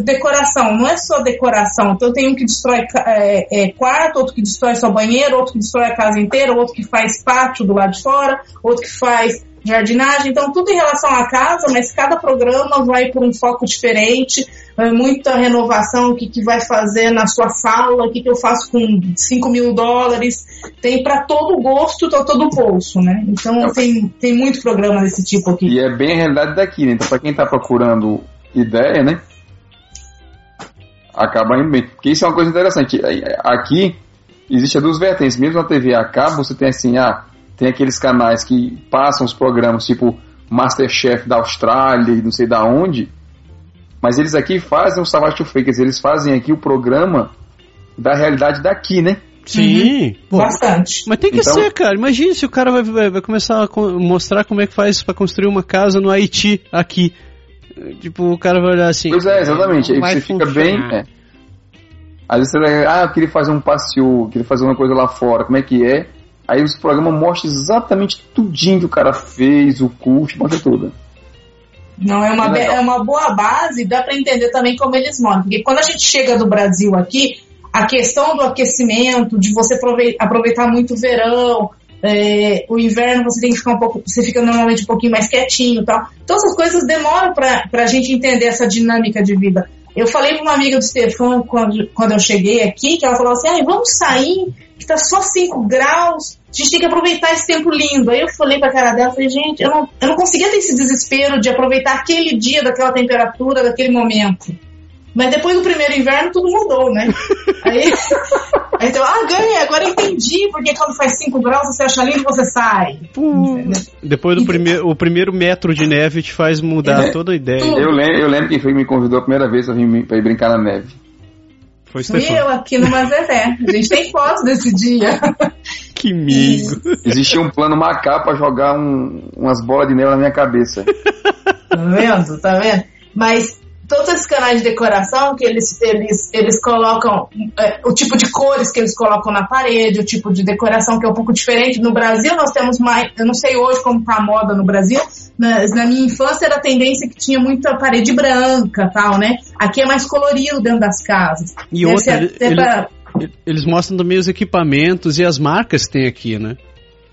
decoração, não é só decoração. Então tem um que destrói é, é, quarto, outro que destrói só banheiro, outro que destrói a casa inteira, outro que faz pátio do lado de fora, outro que faz jardinagem, então tudo em relação à casa, mas cada programa vai por um foco diferente, é muita renovação, o que, que vai fazer na sua sala, o que, que eu faço com 5 mil dólares, tem para todo gosto, para todo bolso, né? Então tem, tem muito programa desse tipo aqui. E é bem a realidade daqui, né? Então para quem está procurando ideia, né? Acaba indo bem. Porque isso é uma coisa interessante. Aqui existe duas vertentes. Mesmo na TV a cabo, você tem assim, ah, tem aqueles canais que passam os programas tipo Masterchef da Austrália e não sei da onde, mas eles aqui fazem o Savage Fakers, eles fazem aqui o programa da realidade daqui, né? Sim, uhum. bastante. Mas tem que então, ser, cara. Imagine se o cara vai, vai, vai, começar a mostrar como é que faz para construir uma casa no Haiti aqui. Tipo, o cara vai olhar assim. Pois é, exatamente. Aí você fica bem. É. Às vezes você vai, ah, eu queria fazer um passeio, queria fazer uma coisa lá fora, como é que é? Aí os programas mostram exatamente tudinho que o cara fez, o curso, mostra tudo. Não, é uma, é uma boa base, dá para entender também como eles moram. Porque quando a gente chega do Brasil aqui, a questão do aquecimento, de você aproveitar muito o verão, é, o inverno você tem que ficar um pouco, você fica normalmente um pouquinho mais quietinho tal. Então essas coisas demoram para a gente entender essa dinâmica de vida. Eu falei para uma amiga do Stefan quando, quando eu cheguei aqui, que ela falou assim, ah, vamos sair, que tá só 5 graus, a gente tem que aproveitar esse tempo lindo. Aí eu falei pra cara dela, falei, gente, eu não, eu não conseguia ter esse desespero de aproveitar aquele dia, daquela temperatura, daquele momento. Mas depois do primeiro inverno tudo mudou, né? Aí, aí então, ah, ganhei, agora entendi porque quando faz 5 graus você acha lindo você sai. depois do primeiro, o primeiro metro de neve te faz mudar é, toda a ideia. Eu lembro, eu lembro quem foi que me convidou a primeira vez pra, vir, pra ir brincar na neve. Foi Fui eu aqui no Mazeré. A gente tem fotos desse dia. Que migo. Existia um plano macabro pra jogar um, umas bolas de neve na minha cabeça. Tá vendo? Tá vendo? Mas todos esses canais de decoração que eles, eles, eles colocam, é, o tipo de cores que eles colocam na parede, o tipo de decoração que é um pouco diferente. No Brasil nós temos mais, eu não sei hoje como tá a moda no Brasil, mas na minha infância era a tendência que tinha muita parede branca tal, né? Aqui é mais colorido dentro das casas. E outra, ele, pra... eles mostram também os equipamentos e as marcas que tem aqui, né?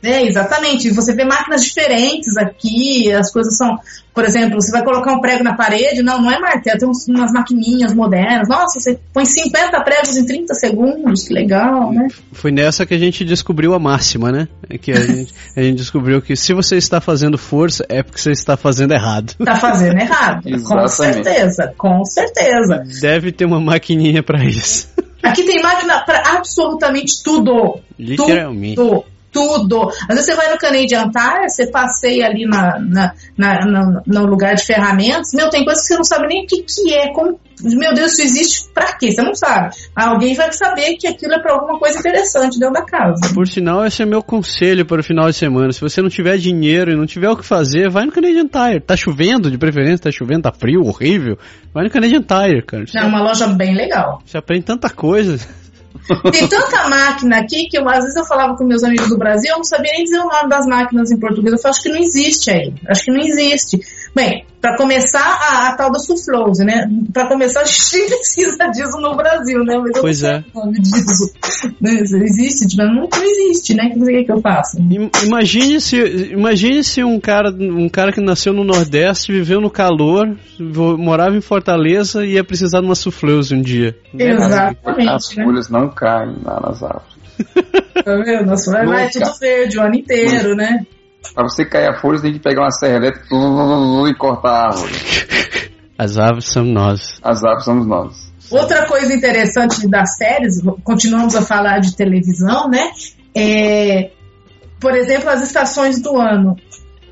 É, exatamente. Você vê máquinas diferentes aqui, as coisas são. Por exemplo, você vai colocar um prego na parede, não, não é martelo, tem umas maquininhas modernas. Nossa, você põe 50 pregos em 30 segundos, que legal, né? Foi nessa que a gente descobriu a máxima, né? É que a gente, a gente descobriu que se você está fazendo força, é porque você está fazendo errado. Está fazendo errado, com certeza, com certeza. Deve ter uma maquininha para isso. Aqui tem máquina para absolutamente tudo. Literalmente. Tudo tudo. Às vezes você vai no Canadian Tire, você passeia ali na, na, na, na, no lugar de ferramentas, meu, tem coisas que você não sabe nem o que, que é, como, meu Deus, isso existe pra quê? Você não sabe. Alguém vai saber que aquilo é pra alguma coisa interessante dentro da casa. Por sinal, esse é meu conselho para o final de semana. Se você não tiver dinheiro e não tiver o que fazer, vai no Canadian Tire. Tá chovendo, de preferência, tá chovendo, tá frio, horrível. Vai no Canadian Tire, cara. É uma loja bem legal. Você aprende tanta coisa. Tem tanta máquina aqui que eu, às vezes eu falava com meus amigos do Brasil, eu não sabia nem dizer o nome das máquinas em português. Eu falei, acho que não existe aí. Acho que não existe. Bem, para começar, a, a, tal da Suflose, né? Para começar, a gente precisa disso no Brasil, né? Mas pois é. O nome disso. Né? Existe, tipo, não, não existe, né? O que, que eu faço? Imagine se, imagine se um cara, um cara que nasceu no Nordeste, viveu no calor, morava em Fortaleza e ia precisar de uma Suflose um dia. Exatamente. As né? folhas não caem lá nas árvores. Tá vendo? Nossa, vai tudo verde o ano inteiro, né? Pra você cair a folha, você tem que pegar uma serra elétrica e cortar a árvore. As árvores somos nós. As árvores somos nós. Outra coisa interessante das séries, continuamos a falar de televisão, né? É, por exemplo, as estações do ano.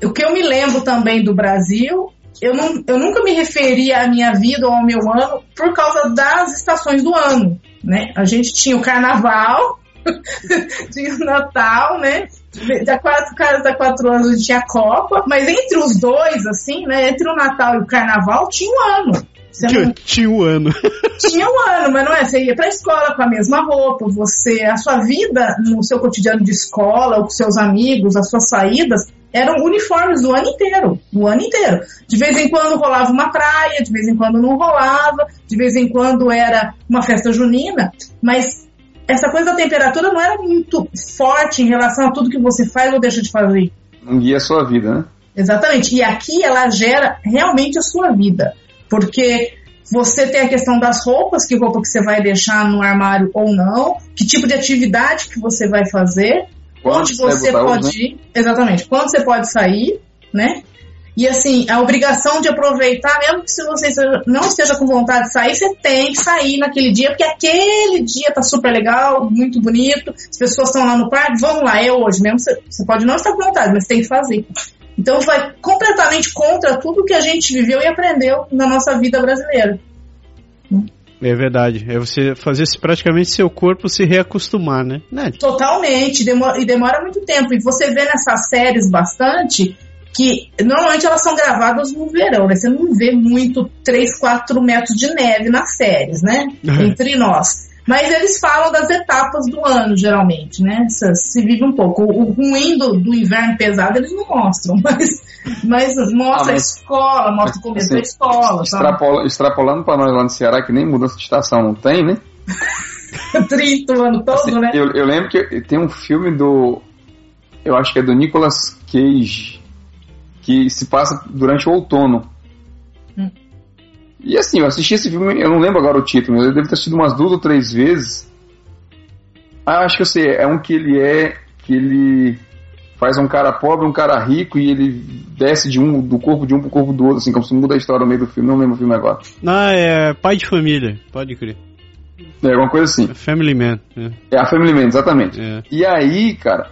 O que eu me lembro também do Brasil, eu, não, eu nunca me referia à minha vida ou ao meu ano por causa das estações do ano, né? A gente tinha o carnaval, tinha o Natal, né? Da quatro caras da quatro anos a gente tinha a Copa, mas entre os dois, assim, né? Entre o Natal e o Carnaval tinha um ano. Não... Tinha um ano. Tinha um ano, mas não é? Você ia pra escola com a mesma roupa, você, a sua vida no seu cotidiano de escola, ou com seus amigos, as suas saídas, eram uniformes o ano inteiro, o ano inteiro. De vez em quando rolava uma praia, de vez em quando não rolava, de vez em quando era uma festa junina, mas essa coisa da temperatura não era muito forte em relação a tudo que você faz ou deixa de fazer. Não guia a sua vida, né? Exatamente. E aqui ela gera realmente a sua vida. Porque você tem a questão das roupas, que roupa que você vai deixar no armário ou não, que tipo de atividade que você vai fazer, Quando onde você pode né? ir, exatamente, quando você pode sair, né? E assim, a obrigação de aproveitar, mesmo que se você não esteja com vontade de sair, você tem que sair naquele dia, porque aquele dia tá super legal, muito bonito, as pessoas estão lá no parque, vamos lá, é hoje mesmo, você, você pode não estar com vontade, mas tem que fazer. Então vai completamente contra tudo que a gente viveu e aprendeu na nossa vida brasileira. É verdade. É você fazer praticamente seu corpo se reacostumar, né? né? Totalmente, demora, e demora muito tempo. E você vê nessas séries bastante que normalmente elas são gravadas no verão, né? Você não vê muito 3, 4 metros de neve nas séries, né? Entre nós. Mas eles falam das etapas do ano, geralmente, né? Se, se vive um pouco. O, o ruim do, do inverno pesado eles não mostram, mas, mas mostra Ah, a mas- escola, mostra o começo da escola? Extrapola- extrapolando pra nós lá no Ceará, que nem mudança de estação não tem, né? 30 o ano todo, Assim, né? eu, eu lembro que tem um filme do. Eu acho que é do Nicolas Cage, que se passa durante o outono. Hum. E assim, eu assisti esse filme, eu não lembro agora o título, mas eu devo ter assistido umas duas ou três vezes. Ah, acho que eu sei, é um que ele é. que ele faz um cara pobre, um cara rico, e ele desce de um, do corpo de um pro corpo do outro, assim, como se muda a história no meio do filme, não lembro o filme agora. Ah, é pai de família, pode crer. É alguma coisa assim. É Family Man. É, É a Family Man, exatamente. é. E aí, cara,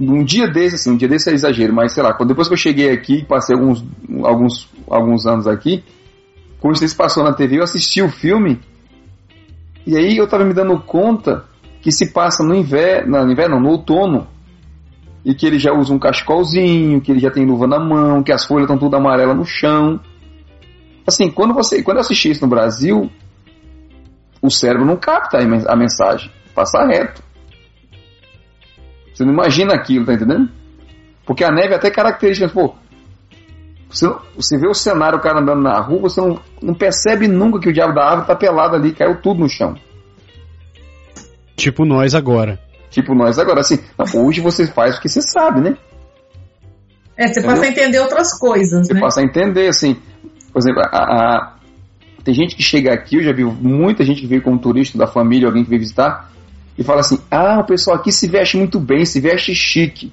um dia desse, assim, um dia desse é exagero, mas sei lá, quando, depois que eu cheguei aqui, passei alguns, alguns, alguns anos aqui, quando isso passou na TV, eu assisti o filme, e aí eu tava me dando conta que se passa no inverno, no inverno, no outono, e que ele já usa um cachecolzinho, que ele já tem luva na mão, que as folhas estão tudo amarelas no chão. Assim, quando você, quando eu assisti isso no Brasil, o cérebro não capta a mensagem, passa reto. Você não imagina aquilo, tá entendendo? Porque a neve é até característica, pô. Você, você vê o cenário, o cara andando na rua, você não, não percebe nunca que o diabo da árvore tá pelado ali, caiu tudo no chão. Tipo nós agora. Tipo nós agora, assim, hoje você faz o que você sabe, né? É, você passa a entender outras coisas, Você né? passa a entender, assim, por exemplo, a, a- tem gente que chega aqui, eu já vi muita gente que veio como turista da família, alguém que veio visitar, e fala assim, ah, o pessoal aqui se veste muito bem, se veste chique.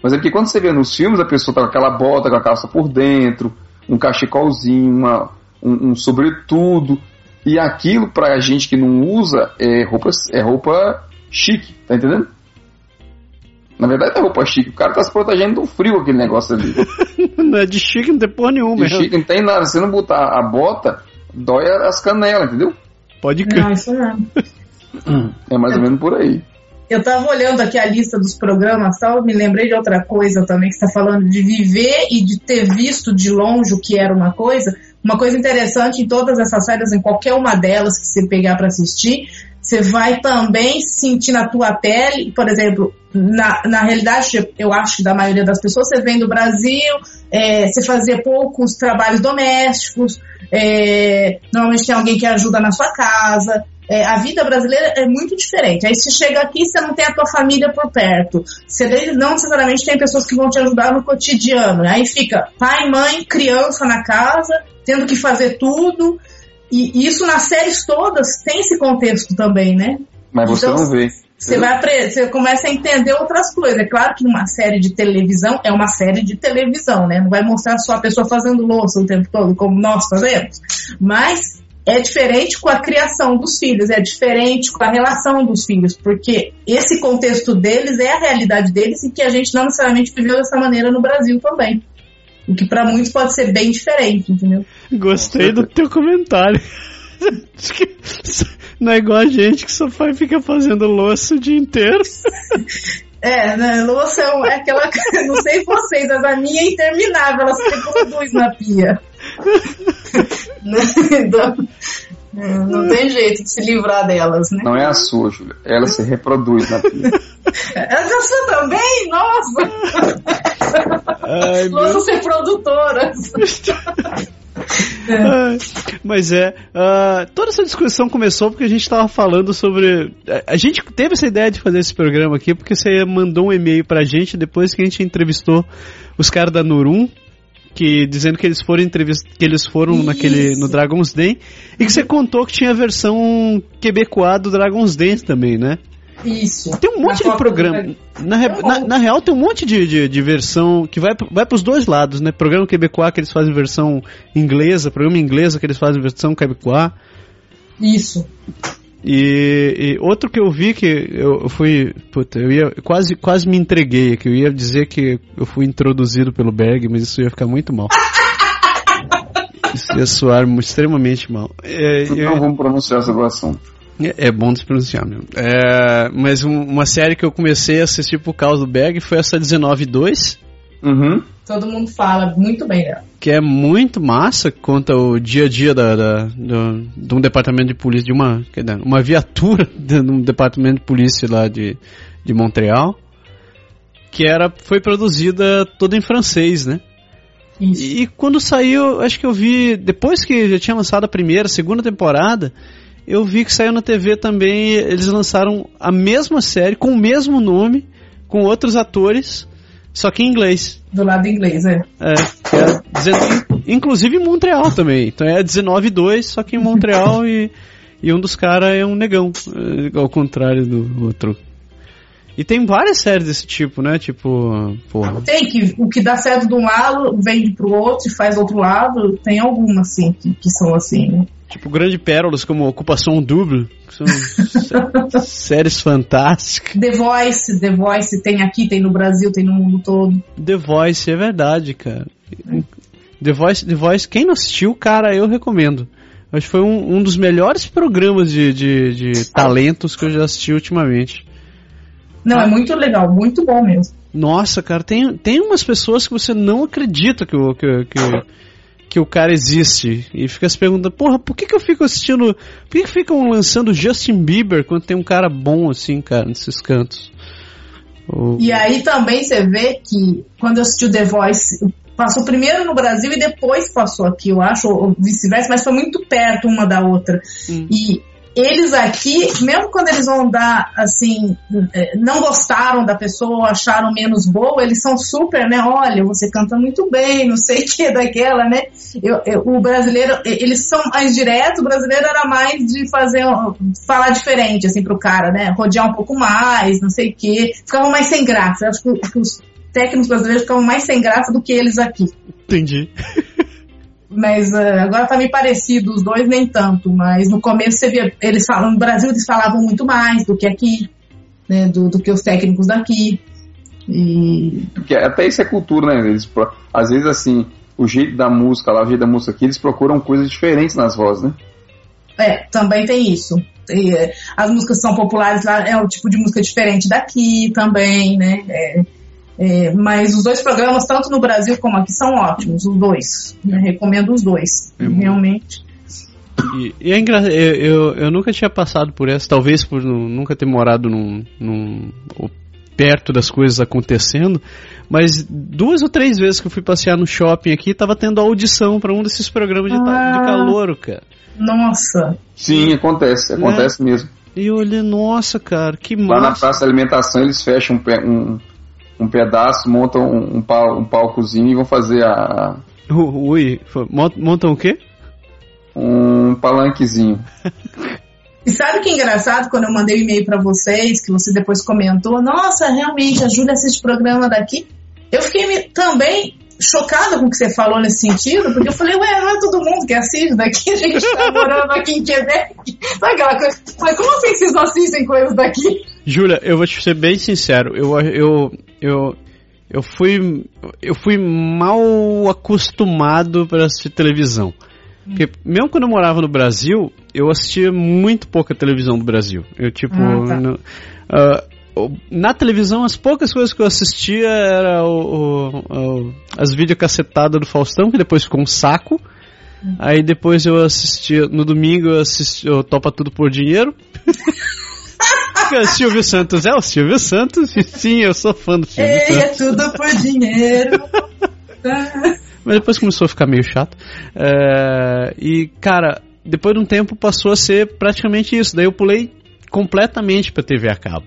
Mas é porque quando você vê nos filmes, a pessoa tá com aquela bota, com a calça por dentro, um cachecolzinho, uma, um, um sobretudo, e aquilo pra gente que não usa é roupa, é roupa chique, tá entendendo? Na verdade é roupa chique, o cara tá se protegendo do frio aquele negócio ali. não é de chique, não tem porra nenhuma. E mesmo. chique não tem nada. Se não botar a bota, dói as canelas, entendeu? Pode crer. Não, isso não. É mais ou menos por aí. Eu tava olhando aqui a lista dos programas tal, me lembrei de outra coisa também, que você tá falando de viver e de ter visto de longe o que era uma coisa. Uma coisa interessante em todas essas séries, em qualquer uma delas que você pegar para assistir, você vai também sentir na tua pele, por exemplo, na, na realidade, eu acho que da maioria das pessoas, você vem do Brasil, é, você fazia poucos trabalhos domésticos, é, normalmente tem alguém que ajuda na sua casa, é, a vida brasileira é muito diferente. Aí você chega aqui, você não tem a tua família por perto. Você não necessariamente tem pessoas que vão te ajudar no cotidiano. Aí fica pai, mãe, criança na casa, tendo que fazer tudo. E isso nas séries todas tem esse contexto também, né? Mas você Então, não vê. Você, vai você começa a entender outras coisas. É claro que uma série de televisão é uma série de televisão, né? Não vai mostrar só a pessoa fazendo louça o tempo todo, como nós fazemos. Mas é diferente com a criação dos filhos, é diferente com a relação dos filhos, porque esse contexto deles é a realidade deles e que a gente não necessariamente viveu dessa maneira no Brasil também. O que para muitos pode ser bem diferente, entendeu? Gostei do teu comentário. Não é igual a gente que só faz, fica fazendo louça o dia inteiro. É, né? Louça é é aquela. Não sei vocês, mas a minha é interminável, ela se reproduz na pia. É, não tem jeito de se livrar delas, né? Não é a sua, Júlia. Ela se reproduz na pia. Essa É sua também? Nossa! Ai, meu Louças reprodutoras. Ai, Mas é, uh, toda essa discussão começou porque a gente estava falando sobre. A, a, gente teve essa ideia de fazer esse programa aqui porque você mandou um e-mail pra gente depois que a gente entrevistou os caras da Nurum, que dizendo que eles foram entrevist... que eles foram Isso. naquele no Dragon's Den e que você contou que tinha a versão quebecoa do Dragon's Den também, né? Isso. Tem um monte na de programa. Na, na, na, real, tem um monte de, de, de, versão que vai, vai pros dois lados, né? Programa quebecois que eles fazem versão inglesa, programa inglesa que eles fazem versão quebecois. Isso. E, e, outro que eu vi que eu fui. Puta, eu ia. Quase, quase me entreguei, que eu ia dizer que eu fui introduzido pelo Berg, mas isso ia ficar muito mal. isso ia soar extremamente mal. É, então eu, vamos pronunciar sobre o assunto. É, é bom de se pronunciar mesmo. É, mas um, uma série que eu comecei a assistir por causa do Bag foi essa 19.2. Uhum. Todo mundo fala muito bem dela. Que é muito massa, conta o dia a dia da, da, do, de um departamento de polícia, de uma, uma viatura de um departamento de polícia lá de, de Montreal, que era, foi produzida toda em francês, né? Isso. E quando saiu, acho que eu vi, depois que já tinha lançado a primeira, segunda temporada, eu vi que saiu na TV também, eles lançaram a mesma série, com o mesmo nome, com outros atores, só que em inglês. Do lado inglês, é. É, é inclusive em Montreal também. Então é 19-2, só que em Montreal e, e um dos caras é um negão, é, ao contrário do outro. E tem várias séries desse tipo, né? Tipo, porra. Tem que o que dá certo de um lado vende pro outro e faz do outro lado. Tem algumas, assim, que, que são assim, né? Tipo, grande pérolas como Ocupação Double, que são séries fantásticas. The Voice, The Voice tem aqui, tem no Brasil, tem no mundo todo. The Voice, é verdade, cara. The Voice, The Voice, quem não assistiu, cara, eu recomendo. Acho que foi um, um dos melhores programas de, de, de talentos que eu já assisti ultimamente. Não, é muito legal, muito bom mesmo. Nossa, cara, tem, tem umas pessoas que você não acredita que, que, que que o cara existe. E fica se perguntando, porra, por que, que eu fico assistindo. Por que, que ficam lançando Justin Bieber quando tem um cara bom assim, cara, nesses cantos? E aí também você vê que quando eu assisti o The Voice, passou primeiro no Brasil e depois passou aqui, eu acho, ou vice-versa, mas foi muito perto uma da outra. Hum. E eles aqui, mesmo quando eles vão dar, assim, é, não gostaram da pessoa, acharam menos boa, eles são super, né? Olha, você canta muito bem, não sei o que daquela, né? Eu, eu, o brasileiro, eles são mais diretos, o brasileiro era mais de fazer, falar diferente, assim, pro cara, né? Rodear um pouco mais, não sei o que. Ficavam mais sem graça. Eu acho que, que os técnicos brasileiros ficavam mais sem graça do que eles aqui. Entendi. mas uh, agora tá meio parecido, os dois nem tanto, mas no começo você via, eles falam, no Brasil eles falavam muito mais do que aqui, né, do, do que os técnicos daqui. E... Porque até isso é cultura, né? Eles, às vezes assim, o jeito da música lá, o jeito da música aqui, eles procuram coisas diferentes nas vozes, né? É, também tem isso. E, eh, as músicas são populares lá, é um tipo de música diferente daqui também, né? É, é, mas os dois programas, tanto no Brasil como aqui, são ótimos, os dois. Né? Recomendo os dois, é realmente. E, e é engraçado, eu, eu, eu, nunca tinha passado por essa, talvez por nunca ter morado num, num, perto das coisas acontecendo, mas duas ou três vezes que eu fui passear no shopping aqui, tava tendo audição para um desses programas de, ah, de calor, cara. Nossa! Sim, acontece, acontece né? mesmo. E eu olhei, nossa, cara, que massa. Lá na praça da alimentação eles fecham um, um um pedaço, montam um, um, pal, um palcozinho e vão fazer a. Ui, montam o quê? Um palanquezinho. E sabe que é engraçado quando eu mandei o um e-mail para vocês, que você depois comentou, nossa, realmente a Júlia assiste programa daqui. Eu fiquei também chocada com o que você falou nesse sentido, porque eu falei, ué, não é todo mundo que assiste daqui, a gente tá morando aqui em Quebec. Sabe aquela coisa? Falei, como assim vocês não assistem coisas daqui? Júlia, eu vou te ser bem sincero, eu, eu, eu, eu fui eu fui mal acostumado para assistir televisão. Porque mesmo quando eu morava no Brasil, eu assistia muito pouca televisão do Brasil. Eu tipo, ah, tá. no, uh, na televisão, as poucas coisas que eu assistia era o, o, o, as videocassetadas do Faustão, que depois ficou um saco. Aí depois eu assistia, no domingo eu assisti o Topa Tudo por Dinheiro. Silvio Santos é o Silvio Santos, e sim, eu sou fã do Silvio Ei, Santos. É tudo por dinheiro. Mas depois começou a ficar meio chato. É, e, cara, depois de um tempo passou a ser praticamente isso. Daí eu pulei completamente pra TV a cabo.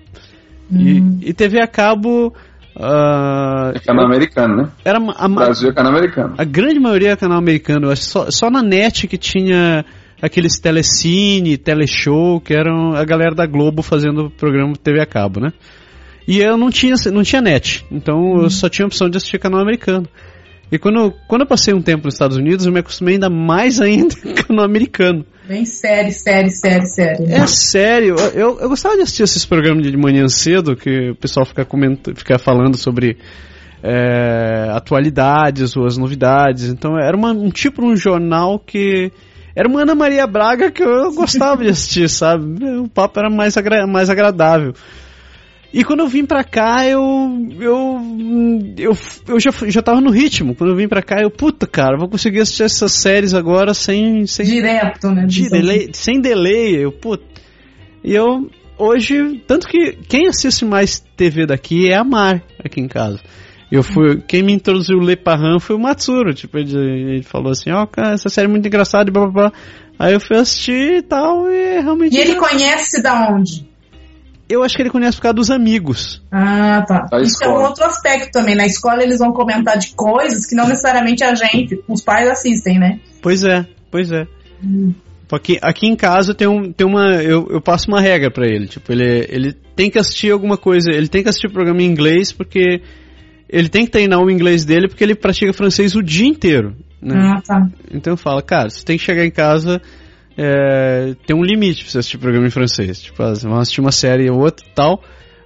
Hum. E, e TV a cabo. ah, É canal americano, né? era a, Brasil é canal americano. a grande maioria é canal americano. Só, só na net que tinha aqueles telecine, teleshow, que eram a galera da Globo fazendo programa TV a cabo, né? E eu não tinha, não tinha net, então eu só tinha a opção de assistir canal americano. E quando, quando eu passei um tempo nos Estados Unidos, eu me acostumei ainda mais ainda com canal americano. Bem sério, sério, sério, sério. É sério, eu, eu gostava de assistir esses programas de manhã cedo, que o pessoal fica, comenta, fica falando sobre é, atualidades ou as novidades. Então era uma- um tipo de um jornal que. Era uma Ana Maria Braga que eu gostava de assistir, sabe? O papo era mais, agra- mais agradável. E quando eu vim pra cá, eu. Eu. Eu, eu já, já tava no ritmo. Quando eu vim pra cá, eu, puta, cara, vou conseguir assistir essas séries agora sem. sem Direto, né? de delay, sem delay, eu, puta. E eu, hoje, tanto que quem assiste mais TV daqui é a Mar, aqui em casa. Eu fui, quem me introduziu o Le Parran foi o Matsuro, tipo, ele, ele falou assim, ó, cara, essa série é muito engraçada e blá blá blá. Aí eu fui assistir e tal, e realmente... E ele conhece da onde? Eu acho que ele conhece por causa dos amigos. Ah, tá. Da Isso é um escola. outro aspecto também. Na escola eles vão comentar de coisas que não necessariamente a gente, os pais assistem, né? Pois é, pois é. Aqui, aqui em casa tem, um, tem uma. Eu, eu passo uma regra pra ele. Tipo, ele, ele tem que assistir alguma coisa. Ele tem que assistir programa em inglês porque. Ele tem que treinar o inglês dele porque ele pratica francês o dia inteiro. Né? Ah, tá. Então eu falo, cara, você tem que chegar em casa. É, tem um limite pra você assistir programa em francês. Tipo, ah, vamos assistir uma série ou outra e tal.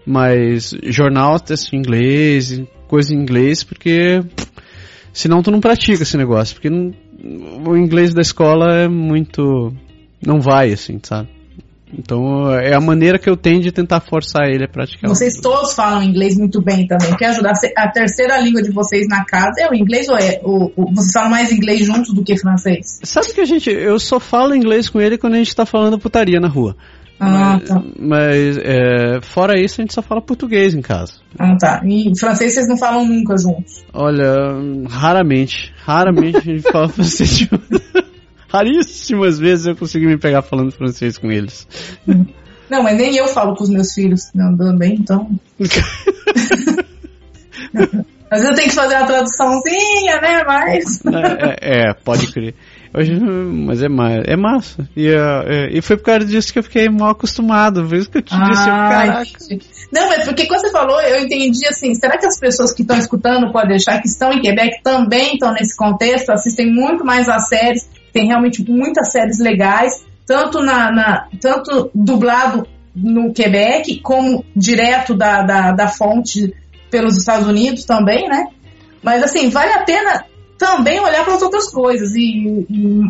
Mas jornal em inglês, coisa em inglês, porque. Senão tu não pratica esse negócio. Porque não- o inglês da escola é muito. Não vai, assim, sabe? Então é a maneira que eu tenho de tentar forçar ele a praticar. Vocês todos falam inglês muito bem também. Quer ajudar? A terceira língua de vocês na casa é o inglês ou é o, o- vocês falam mais inglês juntos do que francês? Sabe que a gente. Eu só falo inglês com ele quando a gente tá falando putaria na rua. Ah, mas tá. mas, é, fora isso, a gente só fala português em casa. Ah, tá. E francês vocês não falam nunca juntos. Olha, raramente. Raramente a gente fala francês junto. Raríssimas vezes eu consegui me pegar falando francês com eles. Não, mas nem eu falo com os meus filhos não também, então. Às vezes eu tenho que fazer uma traduçãozinha, né? Mas. É, é, é, pode crer. Hoje, mas é, ma é massa. E, é, é, e foi por causa disso que eu fiquei mal acostumado. Por isso que eu te disse, Ah, caraca. entendi. Não, mas porque quando você falou, eu entendi assim, será que as pessoas que estão escutando pode deixar que estão em Quebec também estão nesse contexto, assistem muito mais às séries, tem realmente muitas séries legais, tanto na, na- tanto dublado no Quebec, como direto da, da, da fonte pelos Estados Unidos também, né? Mas assim, vale a pena também olhar para as outras coisas e, e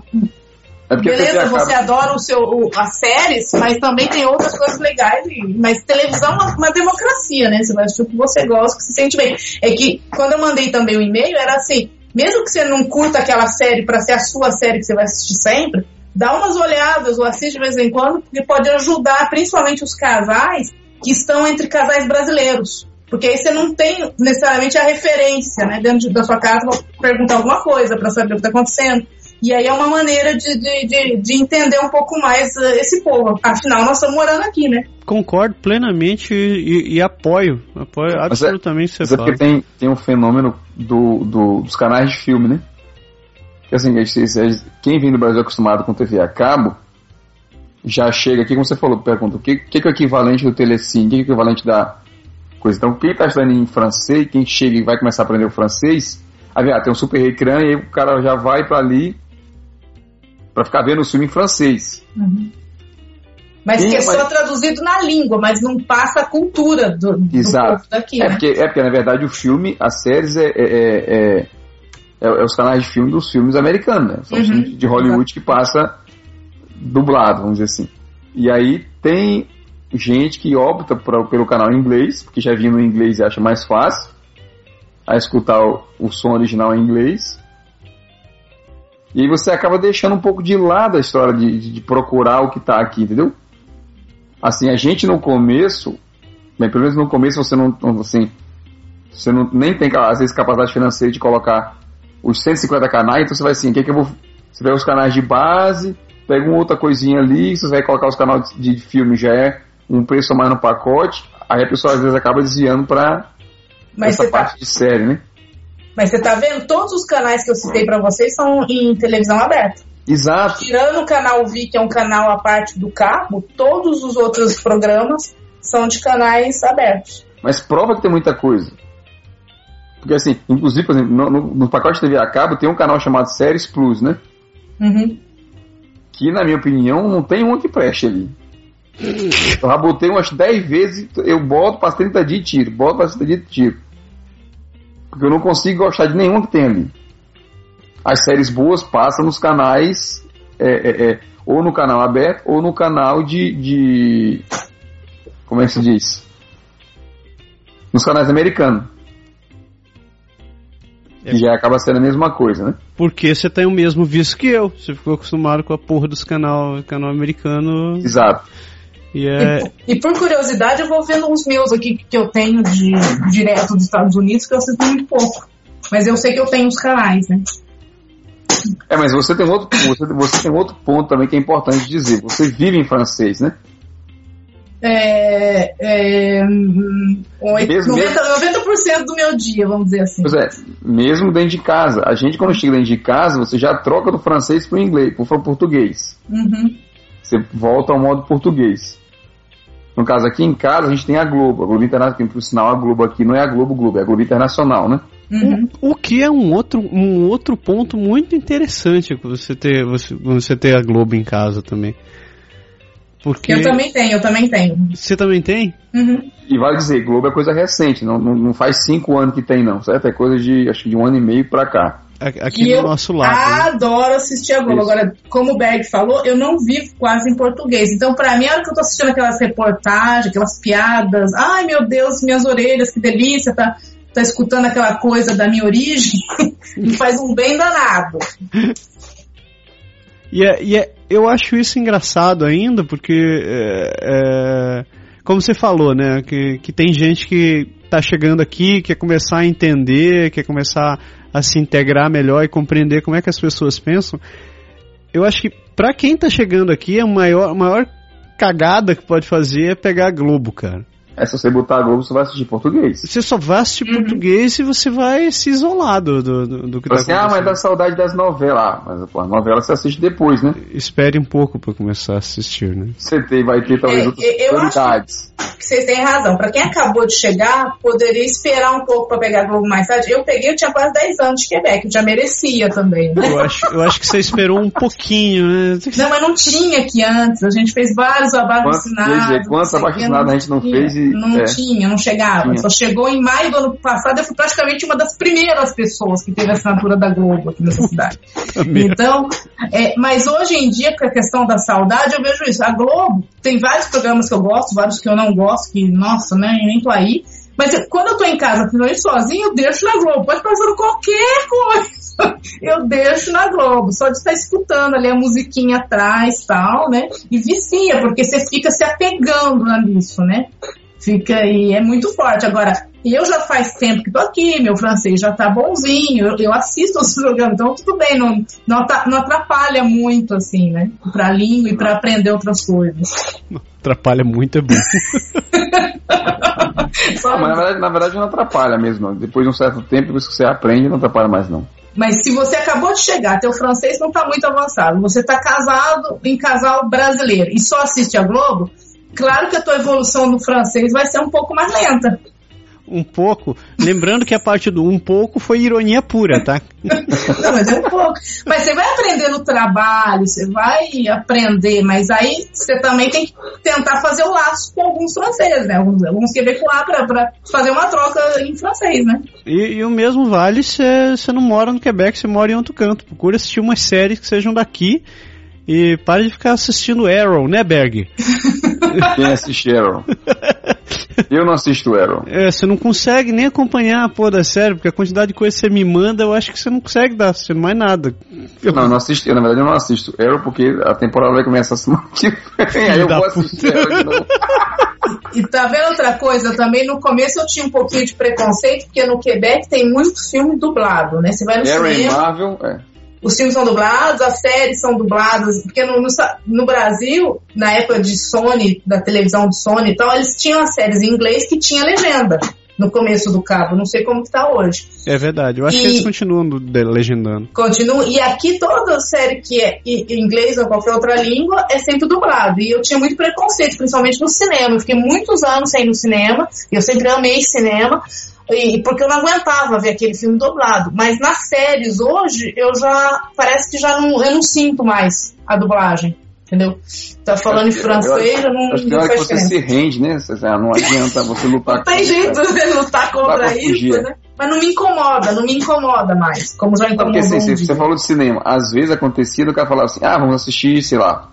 É Beleza, acaba- você adora o seu, o- as séries, mas também tem outras coisas legais. mas televisão é uma, uma democracia, né? Você vai assistir o que você gosta, que se sente bem. É que quando eu mandei também o e-mail, era assim: mesmo que você não curta aquela série para ser a sua série que você vai assistir sempre, dá umas olhadas ou assiste de vez em quando, porque pode ajudar principalmente os casais que estão entre casais brasileiros. Porque aí você não tem necessariamente a referência, né? Dentro de- da sua casa, pra perguntar alguma coisa para saber o que está acontecendo. E aí é uma maneira de, de, de, de entender um pouco mais eh, esse povo. Afinal, nós estamos morando aqui, né? Concordo plenamente e, e apoio. Apoio Mas é- absolutamente Mas você é porque tem, tem um fenômeno do, do- dos canais de filme, né? Que assim, quem vem do Brasil acostumado com TV a cabo, já chega aqui, como você falou, pergunta, o que, que, que é o equivalente do Telecine, o que, que é o equivalente da coisa. Então, quem está estudando em francês, quem chega e vai começar a aprender o francês, aí ah, tem um super ecrã e aí o cara já vai para ali para ficar vendo o filme em francês. Mas Sim, que é mas- só traduzido na língua, mas não passa a cultura do, do Exato. povo daqui, É né? porque, é porque, na verdade, o filme, as séries, é, é, é, é, é os canais de filme dos filmes americanos, né? São Uhum, filmes de Hollywood que passa dublado, vamos dizer assim. E aí tem gente que opta pra- pelo canal em inglês, porque já vindo no inglês e acha mais fácil a escutar o, o som original em inglês. E aí você acaba deixando um pouco de lado a história de, de- de procurar o que tá aqui, entendeu? Assim, a gente no começo, bem, pelo menos no começo você não, assim, você não, nem tem, às vezes, capacidade financeira de colocar os 150 canais, então você vai assim, o que, é que eu vou. Você pega os canais de base, pega uma outra coisinha ali, você vai colocar os canais de filme, já é um preço a mais no pacote, aí a pessoa às vezes acaba desviando pra Mas essa tá, parte de série, né? Mas você tá vendo? Todos os canais que eu citei pra vocês são em televisão aberta. Exato. Tirando o canal Vi, que é um canal à parte do cabo, todos os outros programas são de canais abertos. Mas prova que tem muita coisa. Porque assim, inclusive, por exemplo, no, no- pacote de TV a cabo tem um canal chamado Séries Plus, né? Uhum. Que na minha opinião não tem uma que preste ali. Eu já botei umas 10 vezes, eu boto para 30 dias e tiro, boto para 30 dias e tiro. Porque eu não consigo gostar de nenhuma que tem ali. As séries boas passam nos canais, é, é, é, ou no canal aberto, ou no canal de, de. Como é que se diz? Nos canais americanos. Que já acaba sendo a mesma coisa, né? Porque você tem o mesmo visto que eu. Você ficou acostumado com a porra dos canal, canal americano. Exato. E é. E, por curiosidade, eu vou vendo uns meus aqui que eu tenho de direto dos Estados Unidos, que eu assisto muito pouco. Mas eu sei que eu tenho os canais, né? É, mas você tem outro, você, você tem outro ponto também que é importante dizer. Você vive em francês, né? É, é, hum, oito- Mesmo- 90%, 90% do meu dia, vamos dizer assim. Pois é, mesmo dentro de casa. A gente, quando chega dentro de casa, você já troca do francês pro inglês, pro português. Uhum. Você volta ao modo português. No caso, aqui em casa, a gente tem a Globo. A Globo Internacional, que por sinal a Globo aqui não é a Globo Globo, é a Globo Internacional, né? Uhum. O, o que é um outro, um outro ponto muito interessante você ter, você, você ter a Globo em casa também. Porque Eu também tenho, eu também tenho. você também tem? Uhum. E vale dizer, Globo é coisa recente, não, não, não faz cinco anos que tem, não, certo? É coisa de, acho que de um ano e meio pra cá. Aqui E eu nosso lado. né? adoro assistir a Globo. Isso. Agora, como o Berg falou, eu não vivo quase em português. Então, pra mim, a hora que eu tô assistindo aquelas reportagens, aquelas piadas, ai meu Deus, minhas orelhas, que delícia, tá, tá escutando aquela coisa da minha origem, me faz um bem danado. E, é, e é- eu acho isso engraçado ainda, porque, é, é, como você falou, né, que, que tem gente que tá chegando aqui, quer começar a entender, quer começar a se integrar melhor e compreender como é que as pessoas pensam. Eu acho que pra quem tá chegando aqui, a maior, a maior cagada que pode fazer é pegar a Globo, cara. É se você botar a Globo, você vai assistir português. Você só vai assistir Uhum. português e você vai se isolar do, do, do, do que tá assim, ah, mas dá saudade das novelas. Ah, mas pô, a novela você assiste depois, né? Espere um pouco pra começar a assistir, né? Você tem, vai ter talvez É, outras eu acho prioridades. que vocês têm razão. Pra quem acabou de chegar, poderia esperar um pouco pra pegar a Globo mais tarde. Eu peguei, eu tinha quase 10 anos de Quebec, eu já merecia também. né? Eu acho, eu acho que você esperou um pouquinho, né? Não, mas não tinha aqui antes. A gente fez vários abaixo Quantos- assinados. quer dizer, quantos não sei o abaixo quê, assinados a gente não fez e- Não é. tinha, não chegava. Tinha. Só chegou em maio do ano passado. Eu fui praticamente uma das primeiras pessoas que teve a assinatura da Globo aqui nessa cidade. Então, é, mas hoje em dia, com a questão da saudade, eu vejo isso. A Globo tem vários programas que eu gosto, vários que eu não gosto, que, nossa, né, nem tô aí. Mas eu- quando eu tô em casa, principalmente sozinho, eu deixo na Globo. Pode passar qualquer coisa. Eu deixo na Globo. Só de estar escutando ali a musiquinha atrás e tal, né? E vicia, porque você fica se apegando nisso, né? Fica e é muito forte. Agora, eu já faz tempo que tô aqui, meu francês já tá bonzinho, eu, eu assisto os programas, então tudo bem, não, não, não atrapalha muito, assim, né? Pra língua e pra aprender outras coisas. Atrapalha muito, é bom. Não, mas na verdade, na verdade não atrapalha mesmo. Depois de um certo tempo, depois que você aprende, não atrapalha mais não. Mas se você acabou de chegar, teu francês não tá muito avançado, você tá casado em casal brasileiro e só assiste a Globo, claro que a tua evolução no francês vai ser um pouco mais lenta. Um pouco. Lembrando que a parte do um pouco foi ironia pura, tá? Não, mas é um pouco. Mas você vai aprender no trabalho, você vai aprender, mas aí você também tem que tentar fazer o laço com alguns franceses, né? Alguns, alguns quebecois pra, pra fazer uma troca em francês, né? E, e o mesmo vale se você não mora no Quebec, você mora em outro canto. Procura assistir umas séries que sejam daqui e pare de ficar assistindo Arrow, né, Berg? Quem assiste Arrow? Eu não assisto Arrow. É, você não consegue nem acompanhar a porra da série, porque a quantidade de coisa que você me manda, eu acho que você não consegue dar assistindo mais nada. Não, eu não assisto, eu, na verdade eu não assisto Arrow porque a temporada vai começar semana que vem, aí eu vou puta. assistir Arrow de novo. E tá vendo outra coisa também? No começo eu tinha um pouquinho de preconceito, porque no Quebec tem muito filme dublado, né? Você vai no Era em cinema, Marvel, é. Os filmes são dublados, as séries são dubladas, porque no, no, no Brasil, na época de Sony, da televisão de Sony e tal, eles tinham as séries em inglês que tinha legenda no começo do cabo. Não sei como que tá hoje. É verdade. Eu acho E- que eles continuam legendando. Continua. E aqui toda série que é em inglês ou qualquer outra língua é sempre dublado. E eu tinha muito preconceito, principalmente no cinema. Eu fiquei muitos anos sem ir no cinema. E eu sempre amei cinema. E, porque eu não aguentava ver aquele filme dublado. Mas nas séries hoje, eu já. Parece que já não. Eu não sinto mais a dublagem. Entendeu? Tá falando em Eu- eu francês, eu não, Acho que não na hora que você diferença. se rende, né? Você- Não adianta você lutar Não tem jeito de lutar contra isso, fugir. né? Mas não me incomoda, não me incomoda mais. Como já Porque incomodou assim, um você, dia. você falou de cinema, às vezes acontecia do cara falava assim, ah, vamos assistir, sei lá,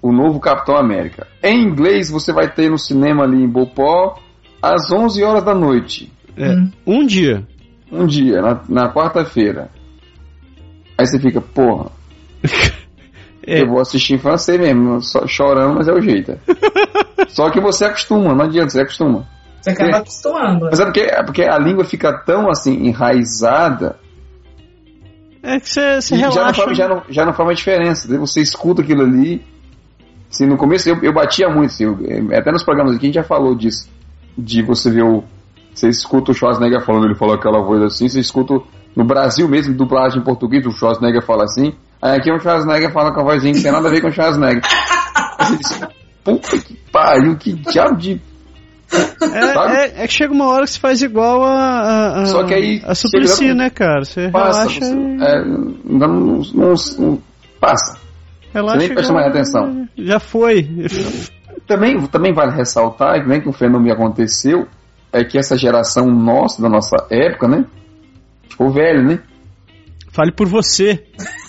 o novo Capitão América. Em inglês você vai ter no cinema ali em Bopó às 11 horas da noite, É, Hum. Um dia. um dia, na, na quarta-feira. Aí você fica, porra, É. eu vou assistir em francês mesmo, só chorando, mas é o jeito. Só que você acostuma, não adianta, você acostuma. Você acaba É. acostumando. Mas é porque, é porque a língua fica tão assim, enraizada, É que você, você E já não, relaxa. faz, já, não, já não faz uma diferença. Você escuta aquilo ali. Assim, no começo eu, eu batia muito, assim, eu- até nos programas aqui a gente já falou disso. De você ver o. Você escuta o Schwarzenegger falando, ele fala aquela voz assim, você escuta no Brasil mesmo, dublagem em português, o Schwarzenegger fala assim. Aí aqui o Schwarzenegger fala com a vozinha que tem nada a ver com o Schwarzenegger. Você diz, puta que pariu, que diabo de. É, é, é que chega uma hora que você faz igual a, a, a, Só que aí a Suplicy, né, cara? Você Passa, relaxa você, e... é, não, não, não- não- passa. relaxa nem presta mais atenção. Já foi. Também, também vale ressaltar né, que um fenômeno aconteceu é que essa geração nossa, da nossa época, né? Ficou velho, né? Fale por você.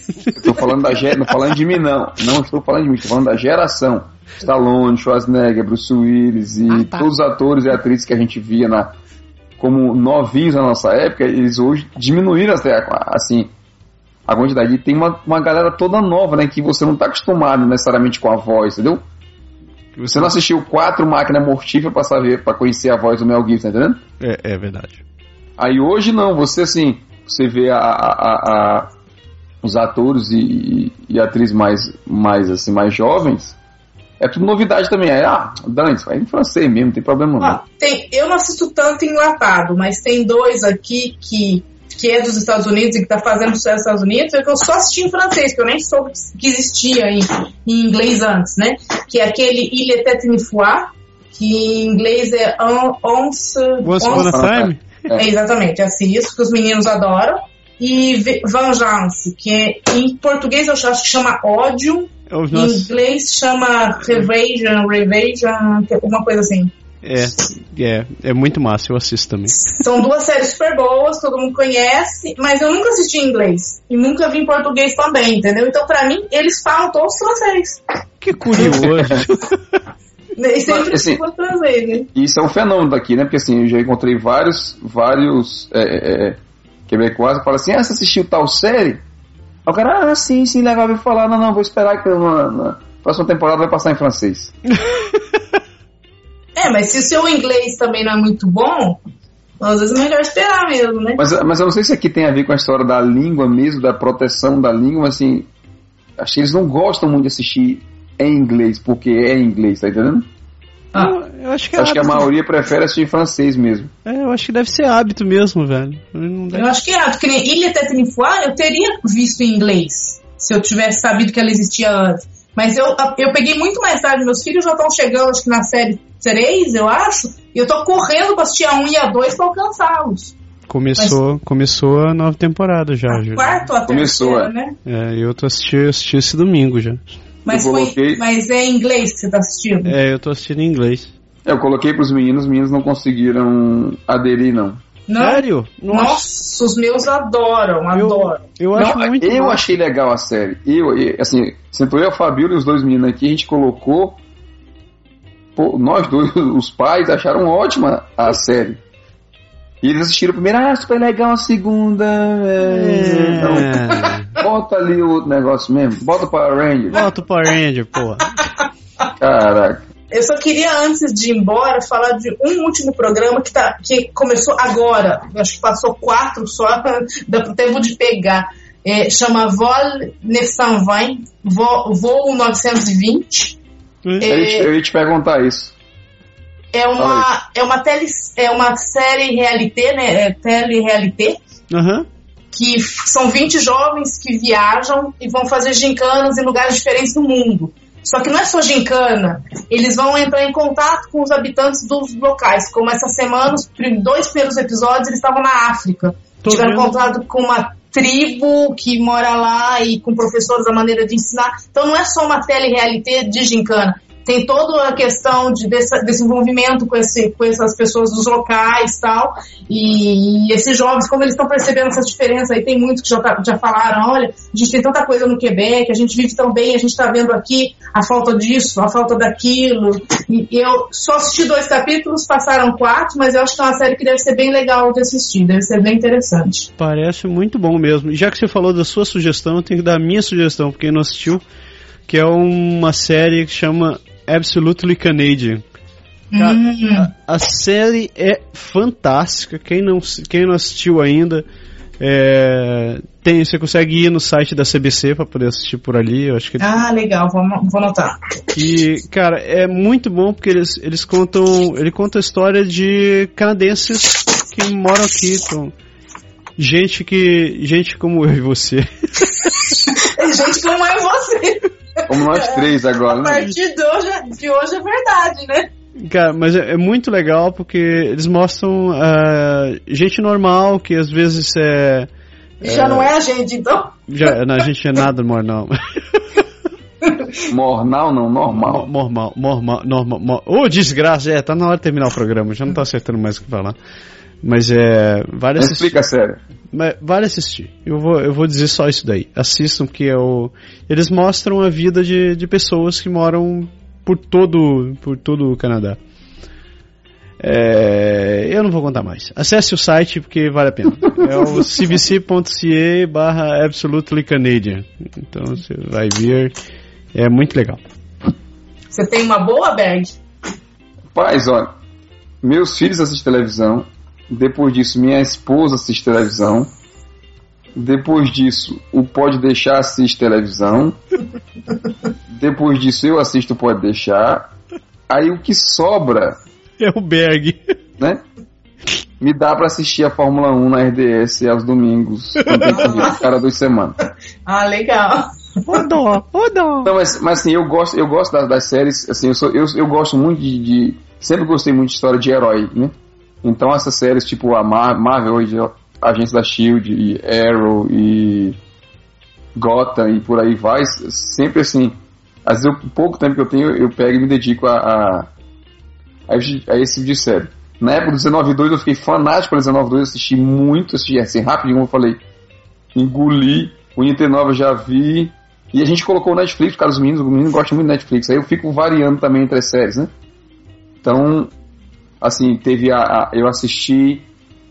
Estou falando da não falando de mim, não. Não estou falando de mim, estou falando da geração. Stallone, Schwarzenegger, Bruce Willis e Ah, tá. todos os atores e atrizes que a gente via na, como novinhos na nossa época, eles hoje diminuíram até assim a quantidade. E tem uma, uma galera toda nova, né? Que você não está acostumado necessariamente com a voz, entendeu? Você não assistiu quatro máquinas mortíferas para saber, para conhecer a voz do Mel Gibson, tá entendendo? É, é verdade. Aí hoje não, você assim, você vê a- a- a- os atores e, e, atrizes mais, mais assim, mais jovens, é tudo novidade também. É, ah, Dante, vai em francês mesmo, não tem problema não. Ó, tem, eu não assisto tanto enlatado, mas tem dois aqui que, que é dos Estados Unidos e que tá fazendo sucesso nos Estados Unidos, é que eu só assisti em francês, que eu nem soube que existia em, em inglês antes, né? Que é aquele Il était une fois, que em inglês é on, once, Once Upon a Time? É, exatamente, assisto, que os meninos adoram. E Ve- Vengeance, que é, em português eu acho que chama ódio, É os em nossos- inglês chama Revasion, Revasion, que é uma coisa assim. É, é, é muito massa, eu assisto também. São duas séries super boas, todo mundo conhece, mas eu nunca assisti em inglês. E nunca vi em português também, entendeu? Então, pra mim, eles falam todos francês. Que curioso. E sempre assim, francês, né? E Isso é um fenômeno daqui, né? Porque assim, eu já encontrei vários, vários é, é, é, quebecois que falam assim, ah, você assistiu tal série? Aí o cara, ah, sim, sim, legal, eu falar, não, não, vou esperar que na, na próxima temporada vai passar em francês. É, mas se o seu inglês também não é muito bom, às vezes é melhor esperar mesmo, né? Mas, mas eu não sei se aqui tem a ver com a história da língua mesmo, da proteção da língua, mas assim, acho que eles não gostam muito de assistir em inglês, porque é inglês, tá entendendo? Ah. Eu, eu acho que é acho que a hábito. maioria prefere assistir em francês mesmo. É, eu acho que deve ser hábito mesmo, velho. Não deve- Eu acho que é, porque nem Ilha Tetenifoa eu teria visto em inglês, se eu tivesse sabido que ela existia antes. Mas eu, eu peguei muito mais tarde, meus filhos já estão chegando, acho que na série 3, eu acho, e eu tô correndo pra assistir a 1 e a 2 pra alcançá-los. Começou, começou a nova temporada já, Júlio. Quarto a Começou, terceira, é. né? É, eu tô assistindo, assisti esse domingo já. Mas, Eu foi, coloquei- mas é em inglês que você tá assistindo? É, eu tô assistindo em inglês. Eu coloquei pros meninos, os meninos não conseguiram aderir, não. Não? Sério? Nossa, os meus adoram, adoram. Eu acho Não, muito eu bom. achei legal a série. Eu, eu- assim, sentou eu, a Fabíola e os dois meninos aqui, a gente colocou. Pô, nós dois, os pais, acharam ótima a série. E eles assistiram a primeira, ah, super legal a segunda. É, não, É. bota ali o negócio mesmo, bota para Ranger. Volta o Power Ranger, porra. Caraca. Eu só queria, antes de ir embora, falar de um último programa que, tá, que começou agora. Eu acho que passou quatro só, dá pro tempo de pegar. É, chama Vol 920, Voo, Voo 920. Eu, ia te, eu ia te perguntar isso. É uma, é uma, tele, é uma série realité, né? É tele-realité. Aham. Que são 20 jovens que viajam e vão fazer gincanas em lugares diferentes do mundo. Só que não é só gincana, eles vão entrar em contato com os habitantes dos locais. Como essa semana, os dois primeiros episódios, eles estavam na África. Tô Tiveram vendo. contato com uma tribo que mora lá e com professores da maneira de ensinar. Então não é só uma tele-realité de gincana. Tem toda a questão de dessa- desse envolvimento com, esse, com essas pessoas dos locais tal. E, e esses jovens, como eles estão percebendo essa diferença, aí tem muitos que já, tá- já falaram, olha, a gente tem tanta coisa no Quebec, a gente vive tão bem, a gente está vendo aqui a falta disso, a falta daquilo. E eu só assisti dois capítulos, passaram quatro, mas eu acho que é uma série que deve ser bem legal de assistir, deve ser bem interessante. Parece muito bom mesmo. E já que você falou da sua sugestão, eu tenho que dar a minha sugestão, porque não assistiu, que é uma série que chama Absolutely Canadian. Cara, Hum. A série é fantástica. Quem não, quem não assistiu ainda, é, tem, você consegue ir no site da CBC para poder assistir por ali. Eu acho que Ah, legal, vou, vou anotar. E, cara, é muito bom porque eles, eles contam. Ele conta a história de canadenses que moram aqui. Então, gente que. Gente como eu e você. Gente, como é você? Como nós três agora, A né? partir de hoje, de hoje é verdade, né? Cara, mas é, é muito legal porque eles mostram ah, gente normal que às vezes é. Já não é a gente, então. Já, não, a gente é nada normal. Mornal não, normal. Normal, normal, normal. Ô, desgraça, é, tá na hora de terminar o programa, já não tá acertando mais o que falar. Mas é. Assistir. explica a sério. Mas vale assistir. Eu vou, eu vou dizer só isso daí. Assistam que é o. Eles mostram a vida de, de pessoas que moram por todo, por todo o Canadá. É, eu não vou contar mais. Acesse o site porque vale a pena. É o cbc.ca barra Absolutely Canadian. Então você vai ver. É muito legal. Você tem uma boa, Berg? Paz, olha, meus filhos assistem televisão. Depois disso, minha esposa assiste televisão. Depois disso, o Pode Deixar assiste televisão. Depois disso, eu assisto o Pode Deixar. Aí o que sobra, É o Berg. né? Me dá pra assistir a Fórmula 1 na RDS aos domingos, cada duas semanas. Ah, legal. Ô dó, ô dó. Não, mas, mas assim, eu gosto, eu gosto das, das séries, assim, eu, sou, eu, eu gosto muito de, de- Sempre gostei muito de história de herói, né? Então essas séries tipo a Mar- Marvel, hoje, Agentes da Shield, e Arrow e Gotham e por aí vai, sempre assim. Às vezes, o pouco tempo que eu tenho, eu pego e me dedico a, a, a, esse- a esse tipo de série. Na época do 19.2 eu fiquei fanático pelo 19.2, assisti muito, assisti assim, rapidinho, eu falei, engoli. O Inter Nova já vi. E a gente colocou o Netflix, cara, os meninos, o menino gosta muito do Netflix. Aí eu fico variando também entre as séries, né? Então, assim, teve a, a- eu assisti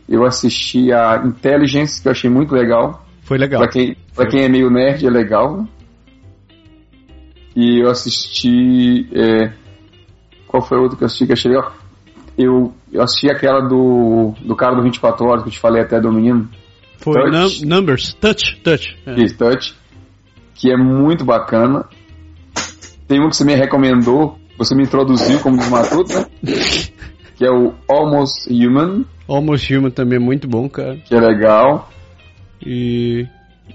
eu assisti a Intelligence, que eu achei muito legal. Foi legal. Pra quem, pra quem é meio nerd, é legal. E eu assisti. é, qual foi o outro que eu assisti que eu achei legal? Eu, eu assisti aquela do, do cara do 24 horas que eu te falei até do menino. Foi Touch. num- Numbers. Touch, touch. É. Kiss Touch, que é muito bacana. Tem um que você me recomendou, você me introduziu como diz Matuto, né? Que é o Almost Human, Almost Human também é muito bom, cara. que é legal. E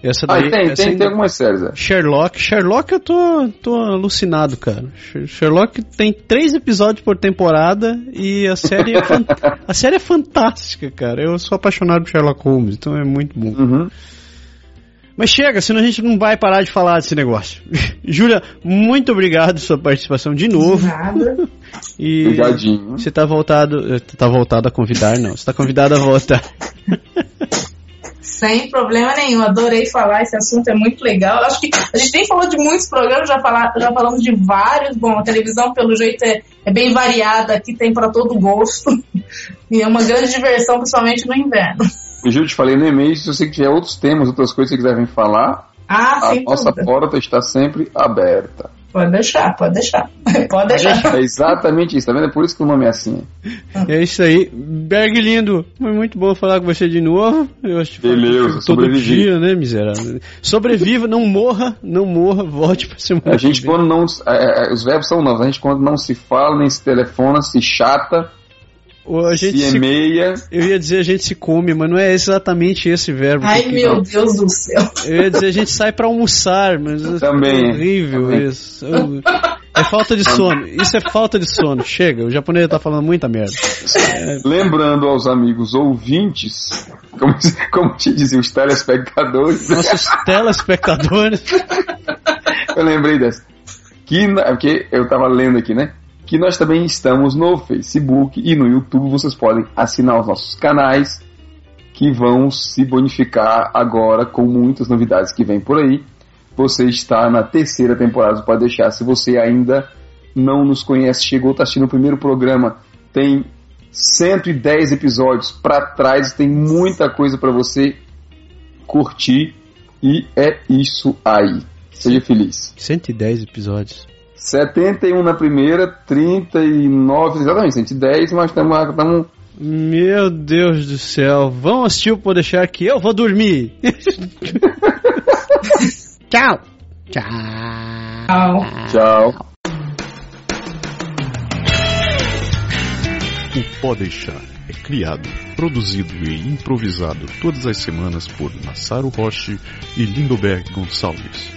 essa Ah, daí. e tem, essa tem, ainda- tem algumas séries, é. Sherlock. Sherlock eu tô, tô alucinado, cara. Sher- Sherlock tem três episódios por temporada e a série é, fan- a série é fantástica, cara. Eu sou apaixonado por Sherlock Holmes, então é muito bom. Uhum. Mas chega, senão a gente não vai parar de falar desse negócio. Júlia, muito obrigado pela sua participação de novo. Nada. E Obrigadinho. você tá voltado. eh, Tá voltado a convidar, não. Você tá convidado a voltar. Sem problema nenhum. Adorei falar. Esse assunto é muito legal. Acho que a gente nem falou de muitos programas, já, falar, já falamos de vários. Bom, a televisão, pelo jeito, é, é bem variada. Aqui tem para todo gosto. E é uma grande diversão, principalmente no inverno. E Júlio, te falei no e-mail, se você tiver outros temas, outras coisas que quiser vir falar, Ah, a nossa dúvida. porta está sempre aberta. Pode deixar, pode deixar. Pode deixar. É exatamente isso, tá vendo? É por isso que o nome é assim. É isso aí. Berg lindo, foi muito bom falar com você de novo. Eu acho que Beleza, todo sobrevivi. dia, né, miserável? Sobreviva, não morra, não morra, volte pra semana. A gente quando não. é, é, os verbos são novos. A gente quando não se fala, nem se telefona, se chata, a gente se se- e-maia. Eu ia dizer a gente se come, mas não é exatamente esse verbo. Ai, que- meu Deus do céu. Eu ia dizer a gente sai pra almoçar, mas Também, é horrível também. isso. É falta de sono. Isso é falta de sono. Chega, o japonês tá falando muita merda. Lembrando aos amigos ouvintes, como, como te diziam os telespectadores, Nossos telespectadores. eu lembrei dessa. Que, porque eu tava lendo aqui, né? Que nós também estamos no Facebook e no YouTube. Vocês podem assinar os nossos canais que vão se bonificar agora com muitas novidades que vem por aí. Você está na terceira temporada, pode deixar. Se você ainda não nos conhece, chegou, está assistindo o primeiro programa, tem 110 episódios para trás, tem muita coisa para você curtir e é isso aí. Seja feliz. 110 episódios. 71 na primeira, 39, exatamente, 110, mas estamos Meu Deus do céu. Vão assistir o deixar que eu vou dormir. Tchau. Tchau. Tchau. O Pode Deixar é criado, produzido e improvisado todas as semanas por Masaru Roche e Lindoberg Gonçalves.